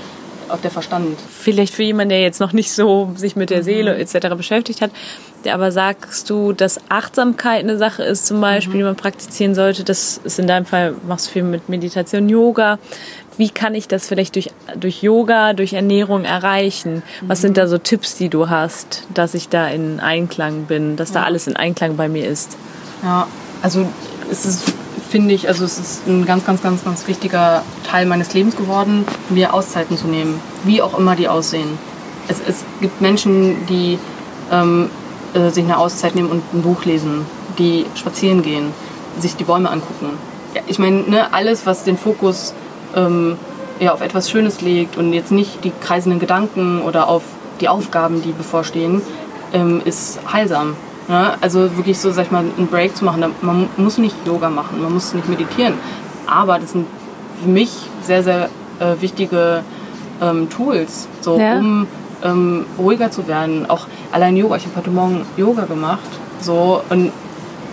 auch der Verstand. Vielleicht für jemanden, der jetzt noch nicht so sich mit der Seele mhm. etc. beschäftigt hat, der aber sagst du, dass Achtsamkeit eine Sache ist, zum Beispiel, mhm. die man praktizieren sollte. Das ist in deinem Fall, machst du viel mit Meditation, Yoga. Wie kann ich das vielleicht durch, durch Yoga, durch Ernährung erreichen? Was sind da so Tipps, die du hast, dass ich da in Einklang bin, dass ja. da alles in Einklang bei mir ist? Ja, also es ist finde ich, also es ist ein ganz, ganz, ganz, ganz wichtiger Teil meines Lebens geworden, mir Auszeiten zu nehmen, wie auch immer die aussehen. Es, es gibt Menschen, die ähm, äh, sich eine Auszeit nehmen und ein Buch lesen, die spazieren gehen, sich die Bäume angucken. Ja, ich meine, ne, alles, was den Fokus ähm, ja, auf etwas Schönes legt und jetzt nicht die kreisenden Gedanken oder auf die Aufgaben, die bevorstehen, ähm, ist heilsam. Ja, also wirklich so, sag ich mal, einen Break zu machen. Man muss nicht Yoga machen, man muss nicht meditieren. Aber das sind für mich sehr, sehr äh, wichtige ähm, Tools, so, ja. um ähm, ruhiger zu werden. Auch allein Yoga. Ich habe heute Morgen Yoga gemacht. So, und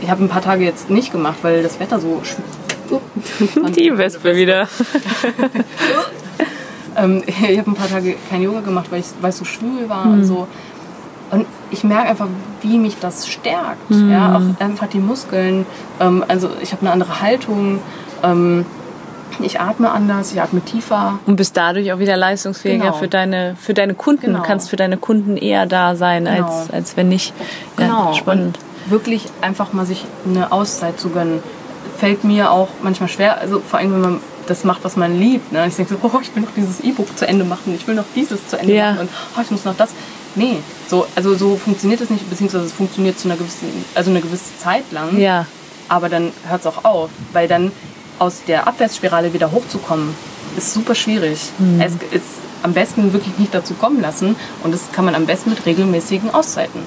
ich habe ein paar Tage jetzt nicht gemacht, weil das Wetter so. Die Wespe wieder. ähm, ich habe ein paar Tage kein Yoga gemacht, weil, weil es so schwül war mhm. und so. Und ich merke einfach, wie mich das stärkt. Mhm. Ja, auch einfach die Muskeln. Ähm, also ich habe eine andere Haltung. Ähm, ich atme anders, ich atme tiefer. Und bist dadurch auch wieder leistungsfähiger genau. für, deine, für deine Kunden. Genau. Du kannst für deine Kunden eher da sein, genau. als, als wenn nicht. Ja, genau. Spannend. Und wirklich einfach mal sich eine Auszeit zu gönnen, fällt mir auch manchmal schwer. Also vor allem, wenn man das macht, was man liebt. Ne? Ich denke so, oh, ich will noch dieses E-Book zu Ende machen, ich will noch dieses zu Ende ja. machen und oh, ich muss noch das. Nee, so, also so funktioniert es nicht, beziehungsweise es funktioniert zu einer gewissen, also eine gewisse Zeit lang. Ja. Aber dann hört es auch auf, weil dann aus der Abwärtsspirale wieder hochzukommen, ist super schwierig. Mhm. Es ist am besten wirklich nicht dazu kommen lassen und das kann man am besten mit regelmäßigen Auszeiten.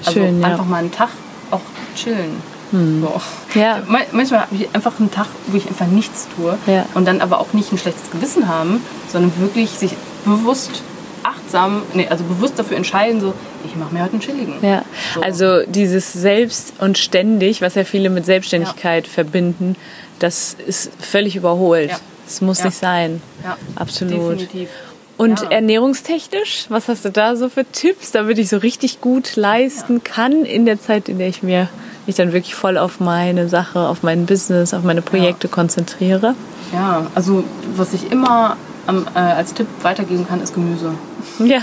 Also Schön, einfach ja. mal einen Tag auch chillen. Hm. So. Ja. Manchmal habe ich einfach einen Tag, wo ich einfach nichts tue ja. und dann aber auch nicht ein schlechtes Gewissen haben, sondern wirklich sich bewusst achtsam, nee, also bewusst dafür entscheiden, so, ich mache mir heute einen chilligen. Ja, so. also dieses Selbst und ständig, was ja viele mit Selbstständigkeit ja. verbinden, das ist völlig überholt. Das muss nicht sein. Ja, absolut. Definitiv. Und ja. ernährungstechnisch, was hast du da so für Tipps, damit ich so richtig gut leisten kann in der Zeit, in der ich mir mich dann wirklich voll auf meine Sache, auf mein Business, auf meine Projekte konzentriere? Ja, also was ich immer am, äh, als Tipp weitergeben kann, ist Gemüse. Ja.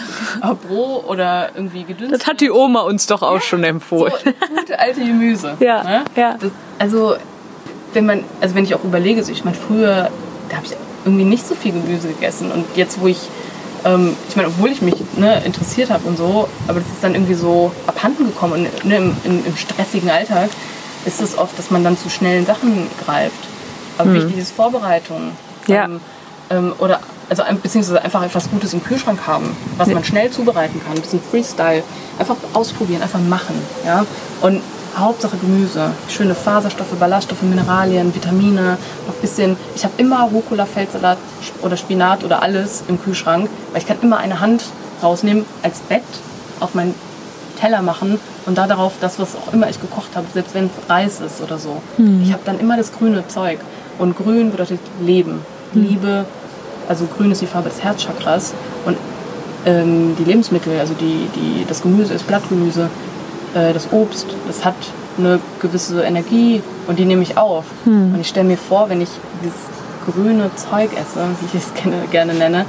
Roh oder irgendwie gedünstet. Das hat die Oma uns doch auch ja, schon empfohlen. So gute alte Gemüse. Ja. Ne? ja. Das, also, wenn man, also wenn ich auch überlege, so ich meine, früher, da habe ich irgendwie nicht so viel Gemüse gegessen. Und jetzt, wo ich ähm, ich meine, obwohl ich mich ne, interessiert habe und so, aber das ist dann irgendwie so abhanden gekommen. Und ne, im, im, im, stressigen Alltag ist es oft, dass man dann zu schnellen Sachen greift. Aber mhm. wichtig ist Vorbereitung. Ja. Ähm, ähm, oder also beziehungsweise einfach etwas Gutes im Kühlschrank haben, was man schnell zubereiten kann, ein bisschen Freestyle, einfach ausprobieren, einfach machen, ja. Und Hauptsache Gemüse, schöne Faserstoffe, Ballaststoffe, Mineralien, Vitamine, noch ein bisschen. Ich habe immer Rucola, Feldsalat oder Spinat oder alles im Kühlschrank, weil ich kann immer eine Hand rausnehmen als Bett auf meinen Teller machen und da darauf das, was auch immer ich gekocht habe, selbst wenn es Reis ist oder so. Hm. Ich habe dann immer das grüne Zeug und grün bedeutet Leben, hm. Liebe. Also grün ist die Farbe des Herzchakras und ähm, die Lebensmittel, also die, die, das Gemüse ist Blattgemüse, äh, das Obst, das hat eine gewisse Energie und die nehme ich auf. Hm. Und ich stelle mir vor, wenn ich dieses grüne Zeug esse, wie ich es gerne, gerne nenne,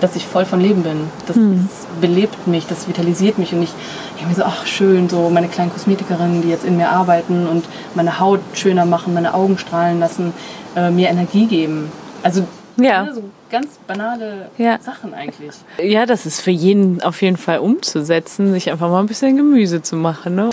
dass ich voll von Leben bin. Das, hm. das belebt mich, das vitalisiert mich und ich denke mir so, ach schön, so meine kleinen Kosmetikerinnen, die jetzt in mir arbeiten und meine Haut schöner machen, meine Augen strahlen lassen, äh, mir Energie geben. Also ja. Ne, so ganz banale ja. Sachen eigentlich. Ja, das ist für jeden auf jeden Fall umzusetzen, sich einfach mal ein bisschen Gemüse zu machen. Ne?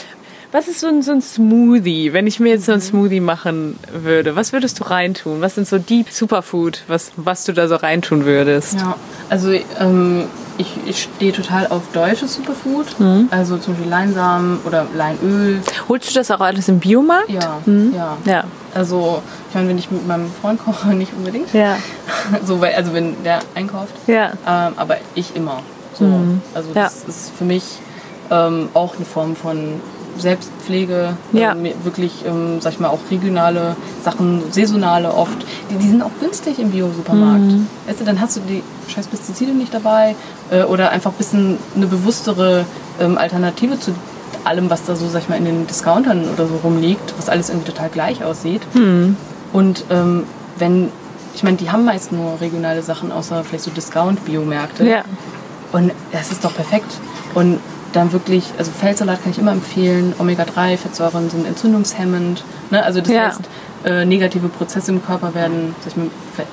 Was ist so ein, so ein Smoothie, wenn ich mir jetzt so ein. Smoothie machen würde? Was würdest du reintun? Was sind so die Superfood, was, was du da so reintun würdest? Ja, also ähm, ich, ich stehe total auf deutsches Superfood. Mhm. Also zum Beispiel Leinsamen oder Leinöl. Holst du das auch alles im Biomarkt? Ja, mhm. ja. ja. Also ich meine, wenn ich mit meinem Freund koche, nicht unbedingt. Ja. so, weil, also wenn der einkauft. Ja. Ähm, aber ich immer. So. Mhm. Also das ja. ist für mich ähm, auch eine Form von Selbstpflege, ja. ähm, wirklich, ähm, sag ich mal, auch regionale Sachen, saisonale oft. Die, die sind auch günstig im Bio-Supermarkt. Mhm. Weißt du, dann hast du die scheiß Pestizide nicht dabei äh, oder einfach ein bisschen eine bewusstere ähm, Alternative zu allem, was da so, sag ich mal, in den Discountern oder so rumliegt, was alles irgendwie total gleich aussieht. Mhm. Und ähm, wenn, ich meine, die haben meist nur regionale Sachen, außer vielleicht so Discount-Biomärkte. Ja. Und das ist doch perfekt. Und dann wirklich, also Feldsalat kann ich immer empfehlen. Omega-3-Fettsäuren sind entzündungshemmend. Ne? Also das ja. heißt, äh, negative Prozesse im Körper werden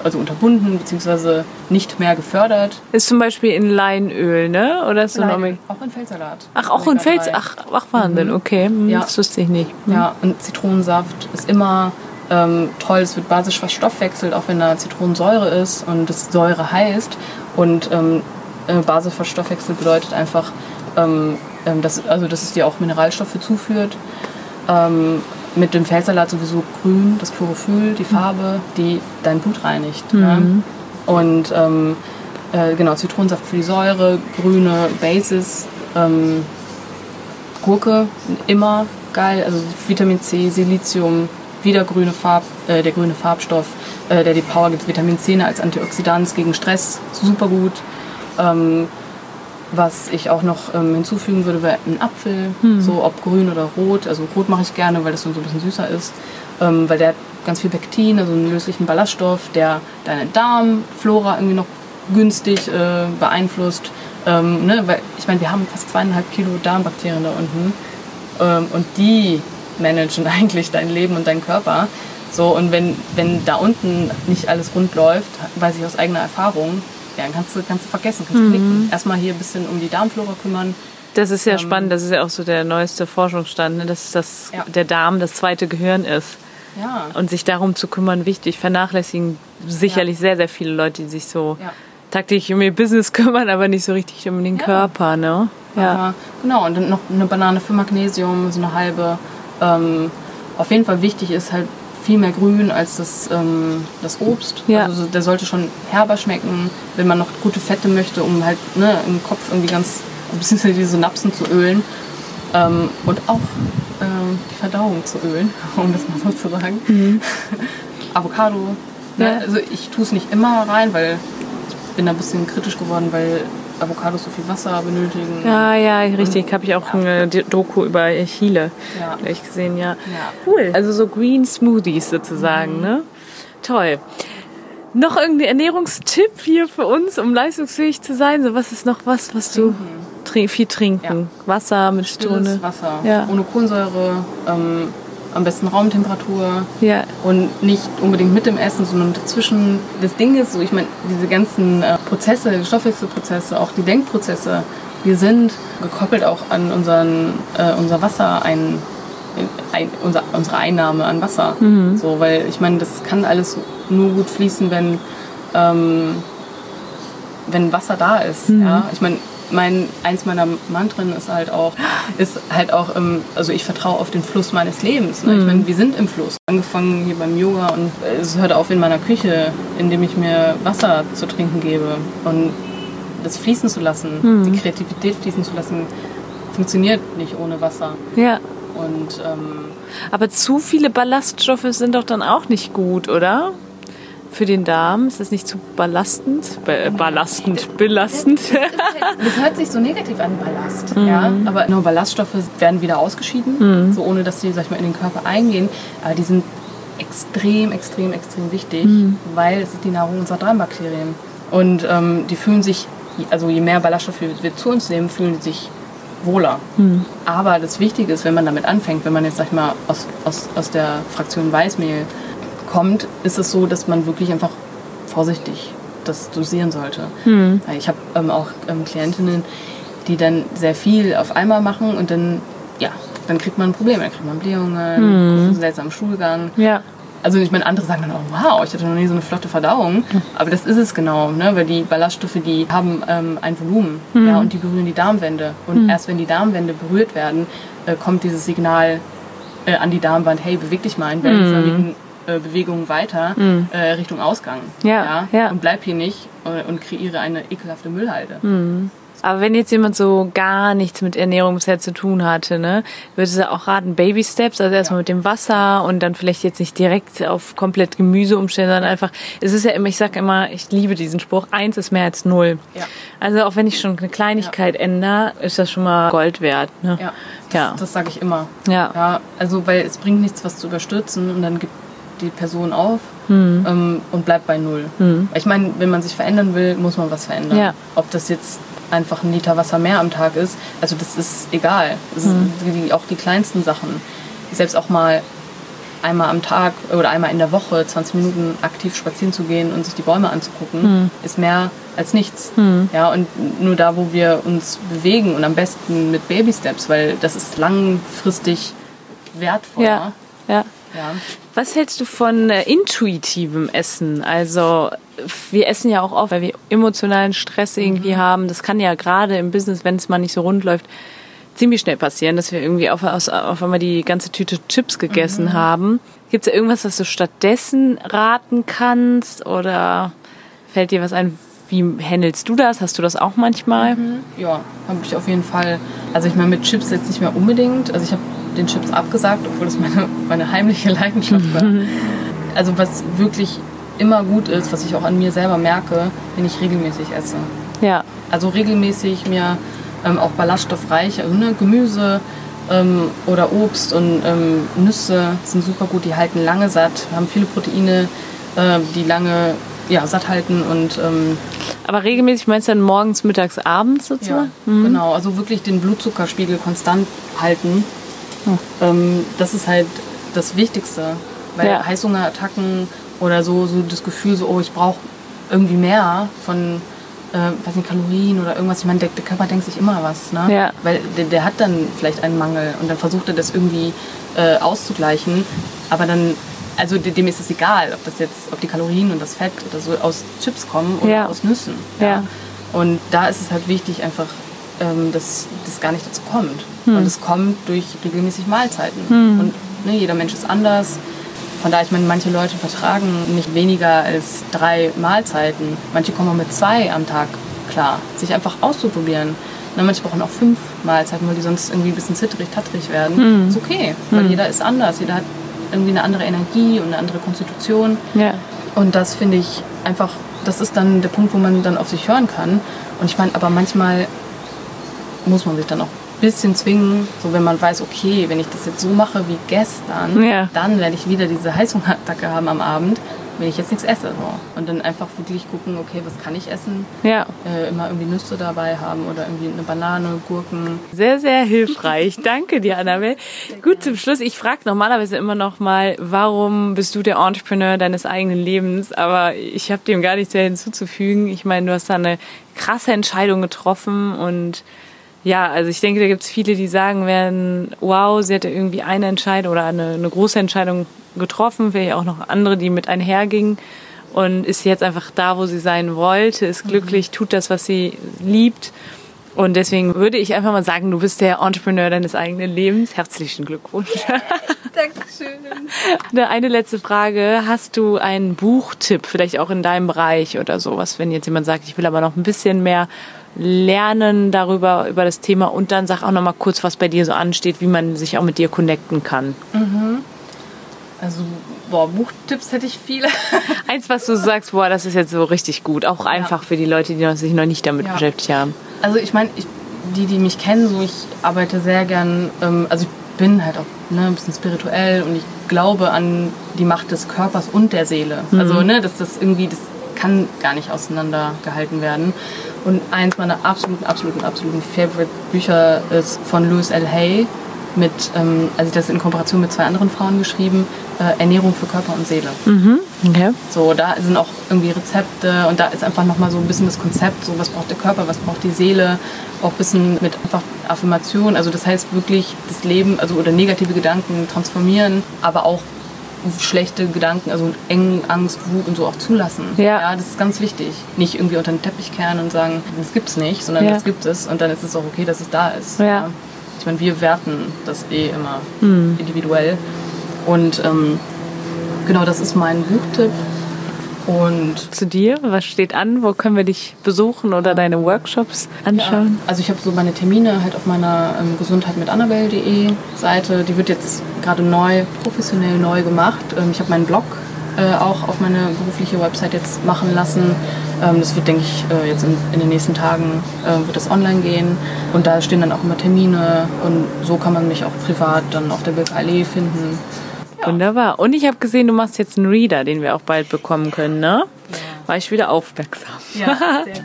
also unterbunden bzw. nicht mehr gefördert. Ist zum Beispiel in Leinöl, ne? Oder ist Lein, auch in Feldsalat. Ach, auch in Feldsalat. Ach, ach Wahnsinn, mhm. okay. Hm, ja. Das wusste ich nicht. Hm. Ja, und Zitronensaft ist immer ähm, toll. Es wird basisch verstoffwechselt, auch wenn da Zitronensäure ist und das Säure heißt. Und ähm, äh, basisch verstoffwechselt bedeutet einfach, ähm, ähm, das, also dass es dir auch Mineralstoffe zuführt. Ähm, mit dem Feldsalat sowieso grün, das Chlorophyll, die Farbe, die dein Blut reinigt. Mhm. Ne? Und ähm, äh, genau, Zitronensaft für die Säure, grüne Basis, ähm, Gurke, immer geil, also Vitamin C, Silizium, wieder grüne Farb, äh, der grüne Farbstoff, äh, der die Power gibt, Vitamin C als Antioxidant gegen Stress, super gut. Ähm, was ich auch noch ähm, hinzufügen würde, wäre ein Apfel, hm. so ob grün oder rot. Also rot mache ich gerne, weil das so ein bisschen süßer ist. Ähm, weil der hat ganz viel Pektin, also einen löslichen Ballaststoff, der deine Darmflora irgendwie noch günstig äh, beeinflusst. Ähm, ne? Weil ich meine, wir haben fast zweieinhalb Kilo Darmbakterien da unten. Ähm, und die managen eigentlich dein Leben und deinen Körper. So, und wenn, wenn da unten nicht alles rund läuft, weiß ich aus eigener Erfahrung, ja, kannst du, kannst du vergessen, kannst mhm. knicken. Erstmal hier ein bisschen um die Darmflora kümmern. Das ist ja ähm, spannend, das ist ja auch so der neueste Forschungsstand, ne? dass das, ja. der Darm das zweite Gehirn ist. Ja. Und sich darum zu kümmern, wichtig. Vernachlässigen sicherlich ja. sehr, sehr viele Leute, die sich so ja. tagtäglich um ihr Business kümmern, aber nicht so richtig um den Körper. Ne? Ja. genau, und dann noch eine Banane für Magnesium, so eine halbe. Ähm, auf jeden Fall wichtig ist halt viel mehr grün als das, ähm, das Obst. Ja. Also der sollte schon herber schmecken, wenn man noch gute Fette möchte, um halt ne, im Kopf irgendwie ganz, beziehungsweise die Synapsen zu ölen. Ähm, und auch ähm, die Verdauung zu ölen, um das mal so zu sagen. Mhm. Avocado. Ne? Ja. Also ich tue es nicht immer rein, weil ich bin da ein bisschen kritisch geworden, weil Avocados so viel Wasser benötigen. Ja, ja, richtig. Habe ich auch ja. eine Doku über Chile ja. gleich gesehen, ja. ja. Cool. Also so Green Smoothies sozusagen, mhm. ne? Toll. Noch irgendein Ernährungstipp hier für uns, um leistungsfähig zu sein? So, was ist noch was, was trinken. du trink, viel trinken? Wasser mit Zitrone. Wasser. Ja. Ohne Kohlensäure. Ähm, am besten Raumtemperatur Ja. und nicht unbedingt mit dem Essen, sondern dazwischen. Das Ding ist so, ich meine, diese ganzen äh, Prozesse, Stoffwechselprozesse, auch die Denkprozesse, die sind gekoppelt auch an unseren, äh, unser Wasser ein, ein, unser, unsere Einnahme an Wasser. So, weil ich meine, das kann alles nur gut fließen, wenn, ähm, wenn Wasser da ist. Ja? Ich meine, mein, eins meiner Mantren ist halt auch, ist halt auch, ähm, also ich vertraue auf den Fluss meines Lebens. Ne? Ich meine, wir sind im Fluss. Angefangen hier beim Yoga und es hört auf in meiner Küche, indem ich mir Wasser zu trinken gebe. Und das fließen zu lassen, die Kreativität fließen zu lassen, funktioniert nicht ohne Wasser. Ja. Und ähm, Aber zu viele Ballaststoffe sind doch dann auch nicht gut, oder? Für den Darm ist das nicht zu ballastend? Ba äh, ballastend, belastend. Das hört sich so negativ an, Ballast. Ja? Aber nur Ballaststoffe werden wieder ausgeschieden, so ohne dass sie sag ich mal, in den Körper eingehen. Aber die sind extrem, extrem, extrem wichtig, weil es ist die Nahrung unserer Darmbakterien. Und ähm, die fühlen sich, also je mehr Ballaststoffe wir zu uns nehmen, fühlen sie sich wohler. Aber das Wichtige ist, wenn man damit anfängt, wenn man jetzt, sag ich mal, aus, aus, aus der Fraktion Weißmehl kommt, ist es so, dass man wirklich einfach vorsichtig das dosieren sollte. Weil Ich habe ähm, auch ähm, Klientinnen, die dann sehr viel auf einmal machen und dann, ja, dann kriegt man Probleme. Dann kriegt man Blähungen, einen seltsamen Stuhlgang. ja. Also ich meine, andere sagen dann auch, wow, ich hatte noch nie so eine flotte Verdauung. Aber das ist es genau, ne? weil die Ballaststoffe, die haben ähm, ein Volumen ja, und die berühren die Darmwände. Und erst wenn die Darmwände berührt werden, äh, kommt dieses Signal äh, an die Darmwand, hey, beweg dich mal in wellenförmigen äh, Bewegungen weiter äh, Richtung Ausgang. Ja, ja. Und bleib hier nicht äh, und kreiere eine ekelhafte Müllhalde. Aber wenn jetzt jemand so gar nichts mit Ernährung bisher zu tun hatte, ne, würde sie auch raten, Baby Steps, also erstmal mit dem Wasser und dann vielleicht jetzt nicht direkt auf komplett Gemüse umstellen, sondern einfach, es ist ja immer, ich sag immer, ich liebe diesen Spruch, eins ist mehr als null. Ja. Also auch wenn ich schon eine Kleinigkeit ändere, ist das schon mal Gold wert. Ne? Ja, das, Ja. das sage ich immer. Ja. Ja, also weil es bringt nichts, was zu überstürzen und dann gibt die Person auf ähm, und bleibt bei null. Ich meine, wenn man sich verändern will, muss man was verändern. Ja. Ob das jetzt einfach ein Liter Wasser mehr am Tag ist, also das ist egal. Das sind die, auch die kleinsten Sachen. Selbst auch mal einmal am Tag oder einmal in der Woche 20 Minuten aktiv spazieren zu gehen und sich die Bäume anzugucken, ist mehr als nichts. Ja, und nur da, wo wir uns bewegen und am besten mit Baby Steps, weil das ist langfristig wertvoller. Ja. Ja. Was hältst du von äh, intuitivem Essen? Also wir essen ja auch oft, weil wir emotionalen Stress irgendwie haben. Das kann ja gerade im Business, wenn es mal nicht so rund läuft, ziemlich schnell passieren, dass wir irgendwie auf, auf einmal die ganze Tüte Chips gegessen haben. Gibt es da irgendwas, was du stattdessen raten kannst? Oder fällt dir was ein? Wie handelst du das? Hast du das auch manchmal? Ja, habe ich auf jeden Fall. Also ich meine, mit Chips jetzt nicht mehr unbedingt. Also ich habe den Chips abgesagt, obwohl das meine, meine heimliche Leidenschaft war. Also was wirklich immer gut ist, was ich auch an mir selber merke, wenn ich regelmäßig esse. Ja. Also regelmäßig mir ähm, auch ballaststoffreich, also ne, Gemüse ähm, oder Obst und ähm, Nüsse sind super gut, die halten lange satt, haben viele Proteine, äh, die lange ja, satt halten und ähm, Aber regelmäßig meinst du dann morgens, mittags, abends ja, sozusagen? genau, also wirklich den Blutzuckerspiegel konstant halten. Ähm, das ist halt das Wichtigste, weil Ja. Heißhungerattacken oder so, so das Gefühl, so, oh, ich brauche irgendwie mehr von äh, weiß nicht, Kalorien oder irgendwas. Ich meine, der, der Körper denkt sich immer was, ne? Ja. Weil der, der hat dann vielleicht einen Mangel und dann versucht er das irgendwie äh, auszugleichen. Aber dann, also de- dem ist es egal, ob das jetzt, ob die Kalorien und das Fett oder so aus Chips kommen oder Ja. aus Nüssen. Ja. Und da ist es halt wichtig, einfach, ähm, dass das gar nicht dazu kommt. Hm. Und es kommt durch regelmäßig Mahlzeiten. Und ne, jeder Mensch ist anders. Von daher, ich meine, manche Leute vertragen nicht weniger als drei Mahlzeiten. Manche kommen auch mit zwei am Tag klar. Sich einfach auszuprobieren. Ne, manche brauchen auch fünf Mahlzeiten, weil die sonst irgendwie ein bisschen zittrig, tattrig werden. Hm. Ist okay, weil jeder ist anders. Jeder hat irgendwie eine andere Energie und eine andere Konstitution. Ja. Und das finde ich einfach, das ist dann der Punkt, wo man dann auf sich hören kann. Und ich meine, aber manchmal muss man sich dann auch ein bisschen zwingen, so wenn man weiß, okay, wenn ich das jetzt so mache wie gestern, Ja. dann werde ich wieder diese Heißhungerattacke haben am Abend. wenn ich jetzt nichts esse. So. Und dann einfach wirklich gucken, okay, was kann ich essen? Ja. Äh, immer irgendwie Nüsse dabei haben oder irgendwie eine Banane, Gurken. Sehr, sehr hilfreich. Danke dir, Annabelle. Gut, zum Schluss, ich frage normalerweise immer noch mal, warum bist du der Entrepreneur deines eigenen Lebens? Aber ich habe dem gar nichts mehr hinzuzufügen. Ich meine, du hast da eine krasse Entscheidung getroffen und ja, also ich denke, da gibt es viele, die sagen werden, wow, sie hatte irgendwie eine Entscheidung oder eine, eine große Entscheidung getroffen, vielleicht auch noch andere, die mit einhergingen und ist jetzt einfach da, wo sie sein wollte, ist glücklich, tut das, was sie liebt. Und deswegen würde ich einfach mal sagen, du bist der Entrepreneur deines eigenen Lebens. Herzlichen Glückwunsch. Dankeschön. Eine letzte Frage. Hast du einen Buchtipp, vielleicht auch in deinem Bereich oder sowas, wenn jetzt jemand sagt, ich will aber noch ein bisschen mehr lernen darüber, über das Thema und dann sag auch noch mal kurz, was bei dir so ansteht, wie man sich auch mit dir connecten kann. Mhm. Also, boah, Buchtipps hätte ich viele. Eins, was du sagst, boah, das ist jetzt so richtig gut. Auch einfach ja. für die Leute, die sich noch nicht damit ja. beschäftigt haben. Also, ich meine, die, die mich kennen, so ich arbeite sehr gern, ähm, also ich bin halt auch ne, ein bisschen spirituell und ich glaube an die Macht des Körpers und der Seele. Mhm. Also, ne, dass das irgendwie, das kann gar nicht auseinandergehalten werden. Und eins meiner absoluten, absoluten, absoluten Favorite-Bücher ist von Louis L. Hay mit, ähm, also das in Kooperation mit zwei anderen Frauen geschrieben, äh, Ernährung für Körper und Seele. Mhm. Okay. So, da sind auch irgendwie Rezepte und da ist einfach nochmal so ein bisschen das Konzept, so was braucht der Körper, was braucht die Seele, auch ein bisschen mit einfach Affirmation, also das heißt wirklich das Leben, also oder negative Gedanken transformieren, aber auch schlechte Gedanken, also Eng, Angst, Wut und so auch zulassen. Ja. ja. Das ist ganz wichtig. Nicht irgendwie unter den Teppich kehren und sagen, das gibt's nicht, sondern ja. das gibt es und dann ist es auch okay, dass es da ist. Ja. ja. Ich meine, wir werten das eh immer mhm. individuell. Und ähm, genau, das ist mein Buchtipp. Und zu dir, was steht an? Wo können wir dich besuchen oder deine Workshops anschauen? Ja, also ich habe so meine Termine halt auf meiner ähm, Gesundheit mit Annabelle.de Seite. Die wird jetzt gerade neu, professionell neu gemacht. Ähm, ich habe meinen Blog äh, auch auf meine berufliche Website jetzt machen lassen. Ähm, das wird, denke ich, äh, jetzt in, in, den nächsten Tagen äh, wird das online gehen. Und da stehen dann auch immer Termine und so kann man mich auch privat dann auf der Birke Allee finden. Wunderbar. Und ich habe gesehen, du machst jetzt einen Reader, den wir auch bald bekommen können, ne? Ja. War ich wieder aufmerksam. Ja, sehr gut.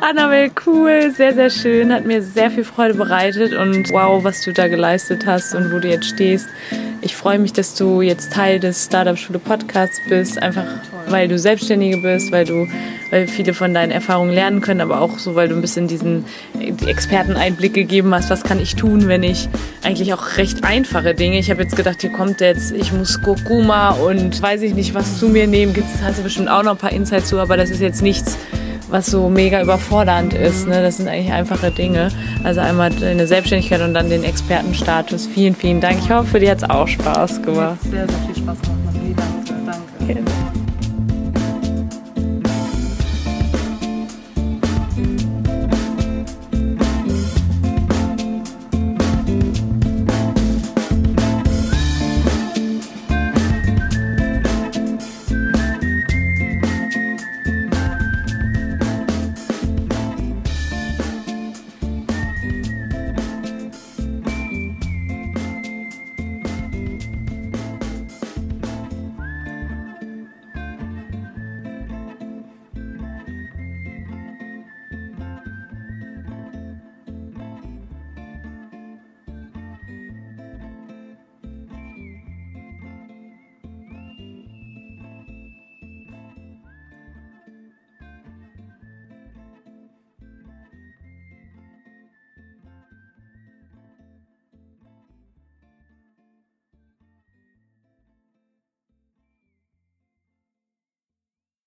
Ja. Annabelle, cool, sehr, sehr schön. Hat mir sehr viel Freude bereitet und wow, was du da geleistet hast und wo du jetzt stehst. Ich freue mich, dass du jetzt Teil des Startup Schule Podcasts bist, einfach weil du Selbstständige bist, weil du weil viele von deinen Erfahrungen lernen können, aber auch so, weil du ein bisschen diesen Experteneinblick gegeben hast, was kann ich tun, wenn ich eigentlich auch recht einfache Dinge. Ich habe jetzt gedacht, hier kommt jetzt, ich muss Kurkuma und weiß ich nicht, was zu mir nehmen. Gibt es hast du bestimmt auch noch ein paar Insights zu, aber das ist jetzt nichts, was so mega überfordernd ist. Ne? Das sind eigentlich einfache Dinge. Also einmal deine Selbstständigkeit und dann den Expertenstatus. Vielen, vielen Dank. Ich hoffe, dir hat es auch Spaß gemacht. Sehr, sehr viel Spaß gemacht. Vielen Dank. Danke. Okay.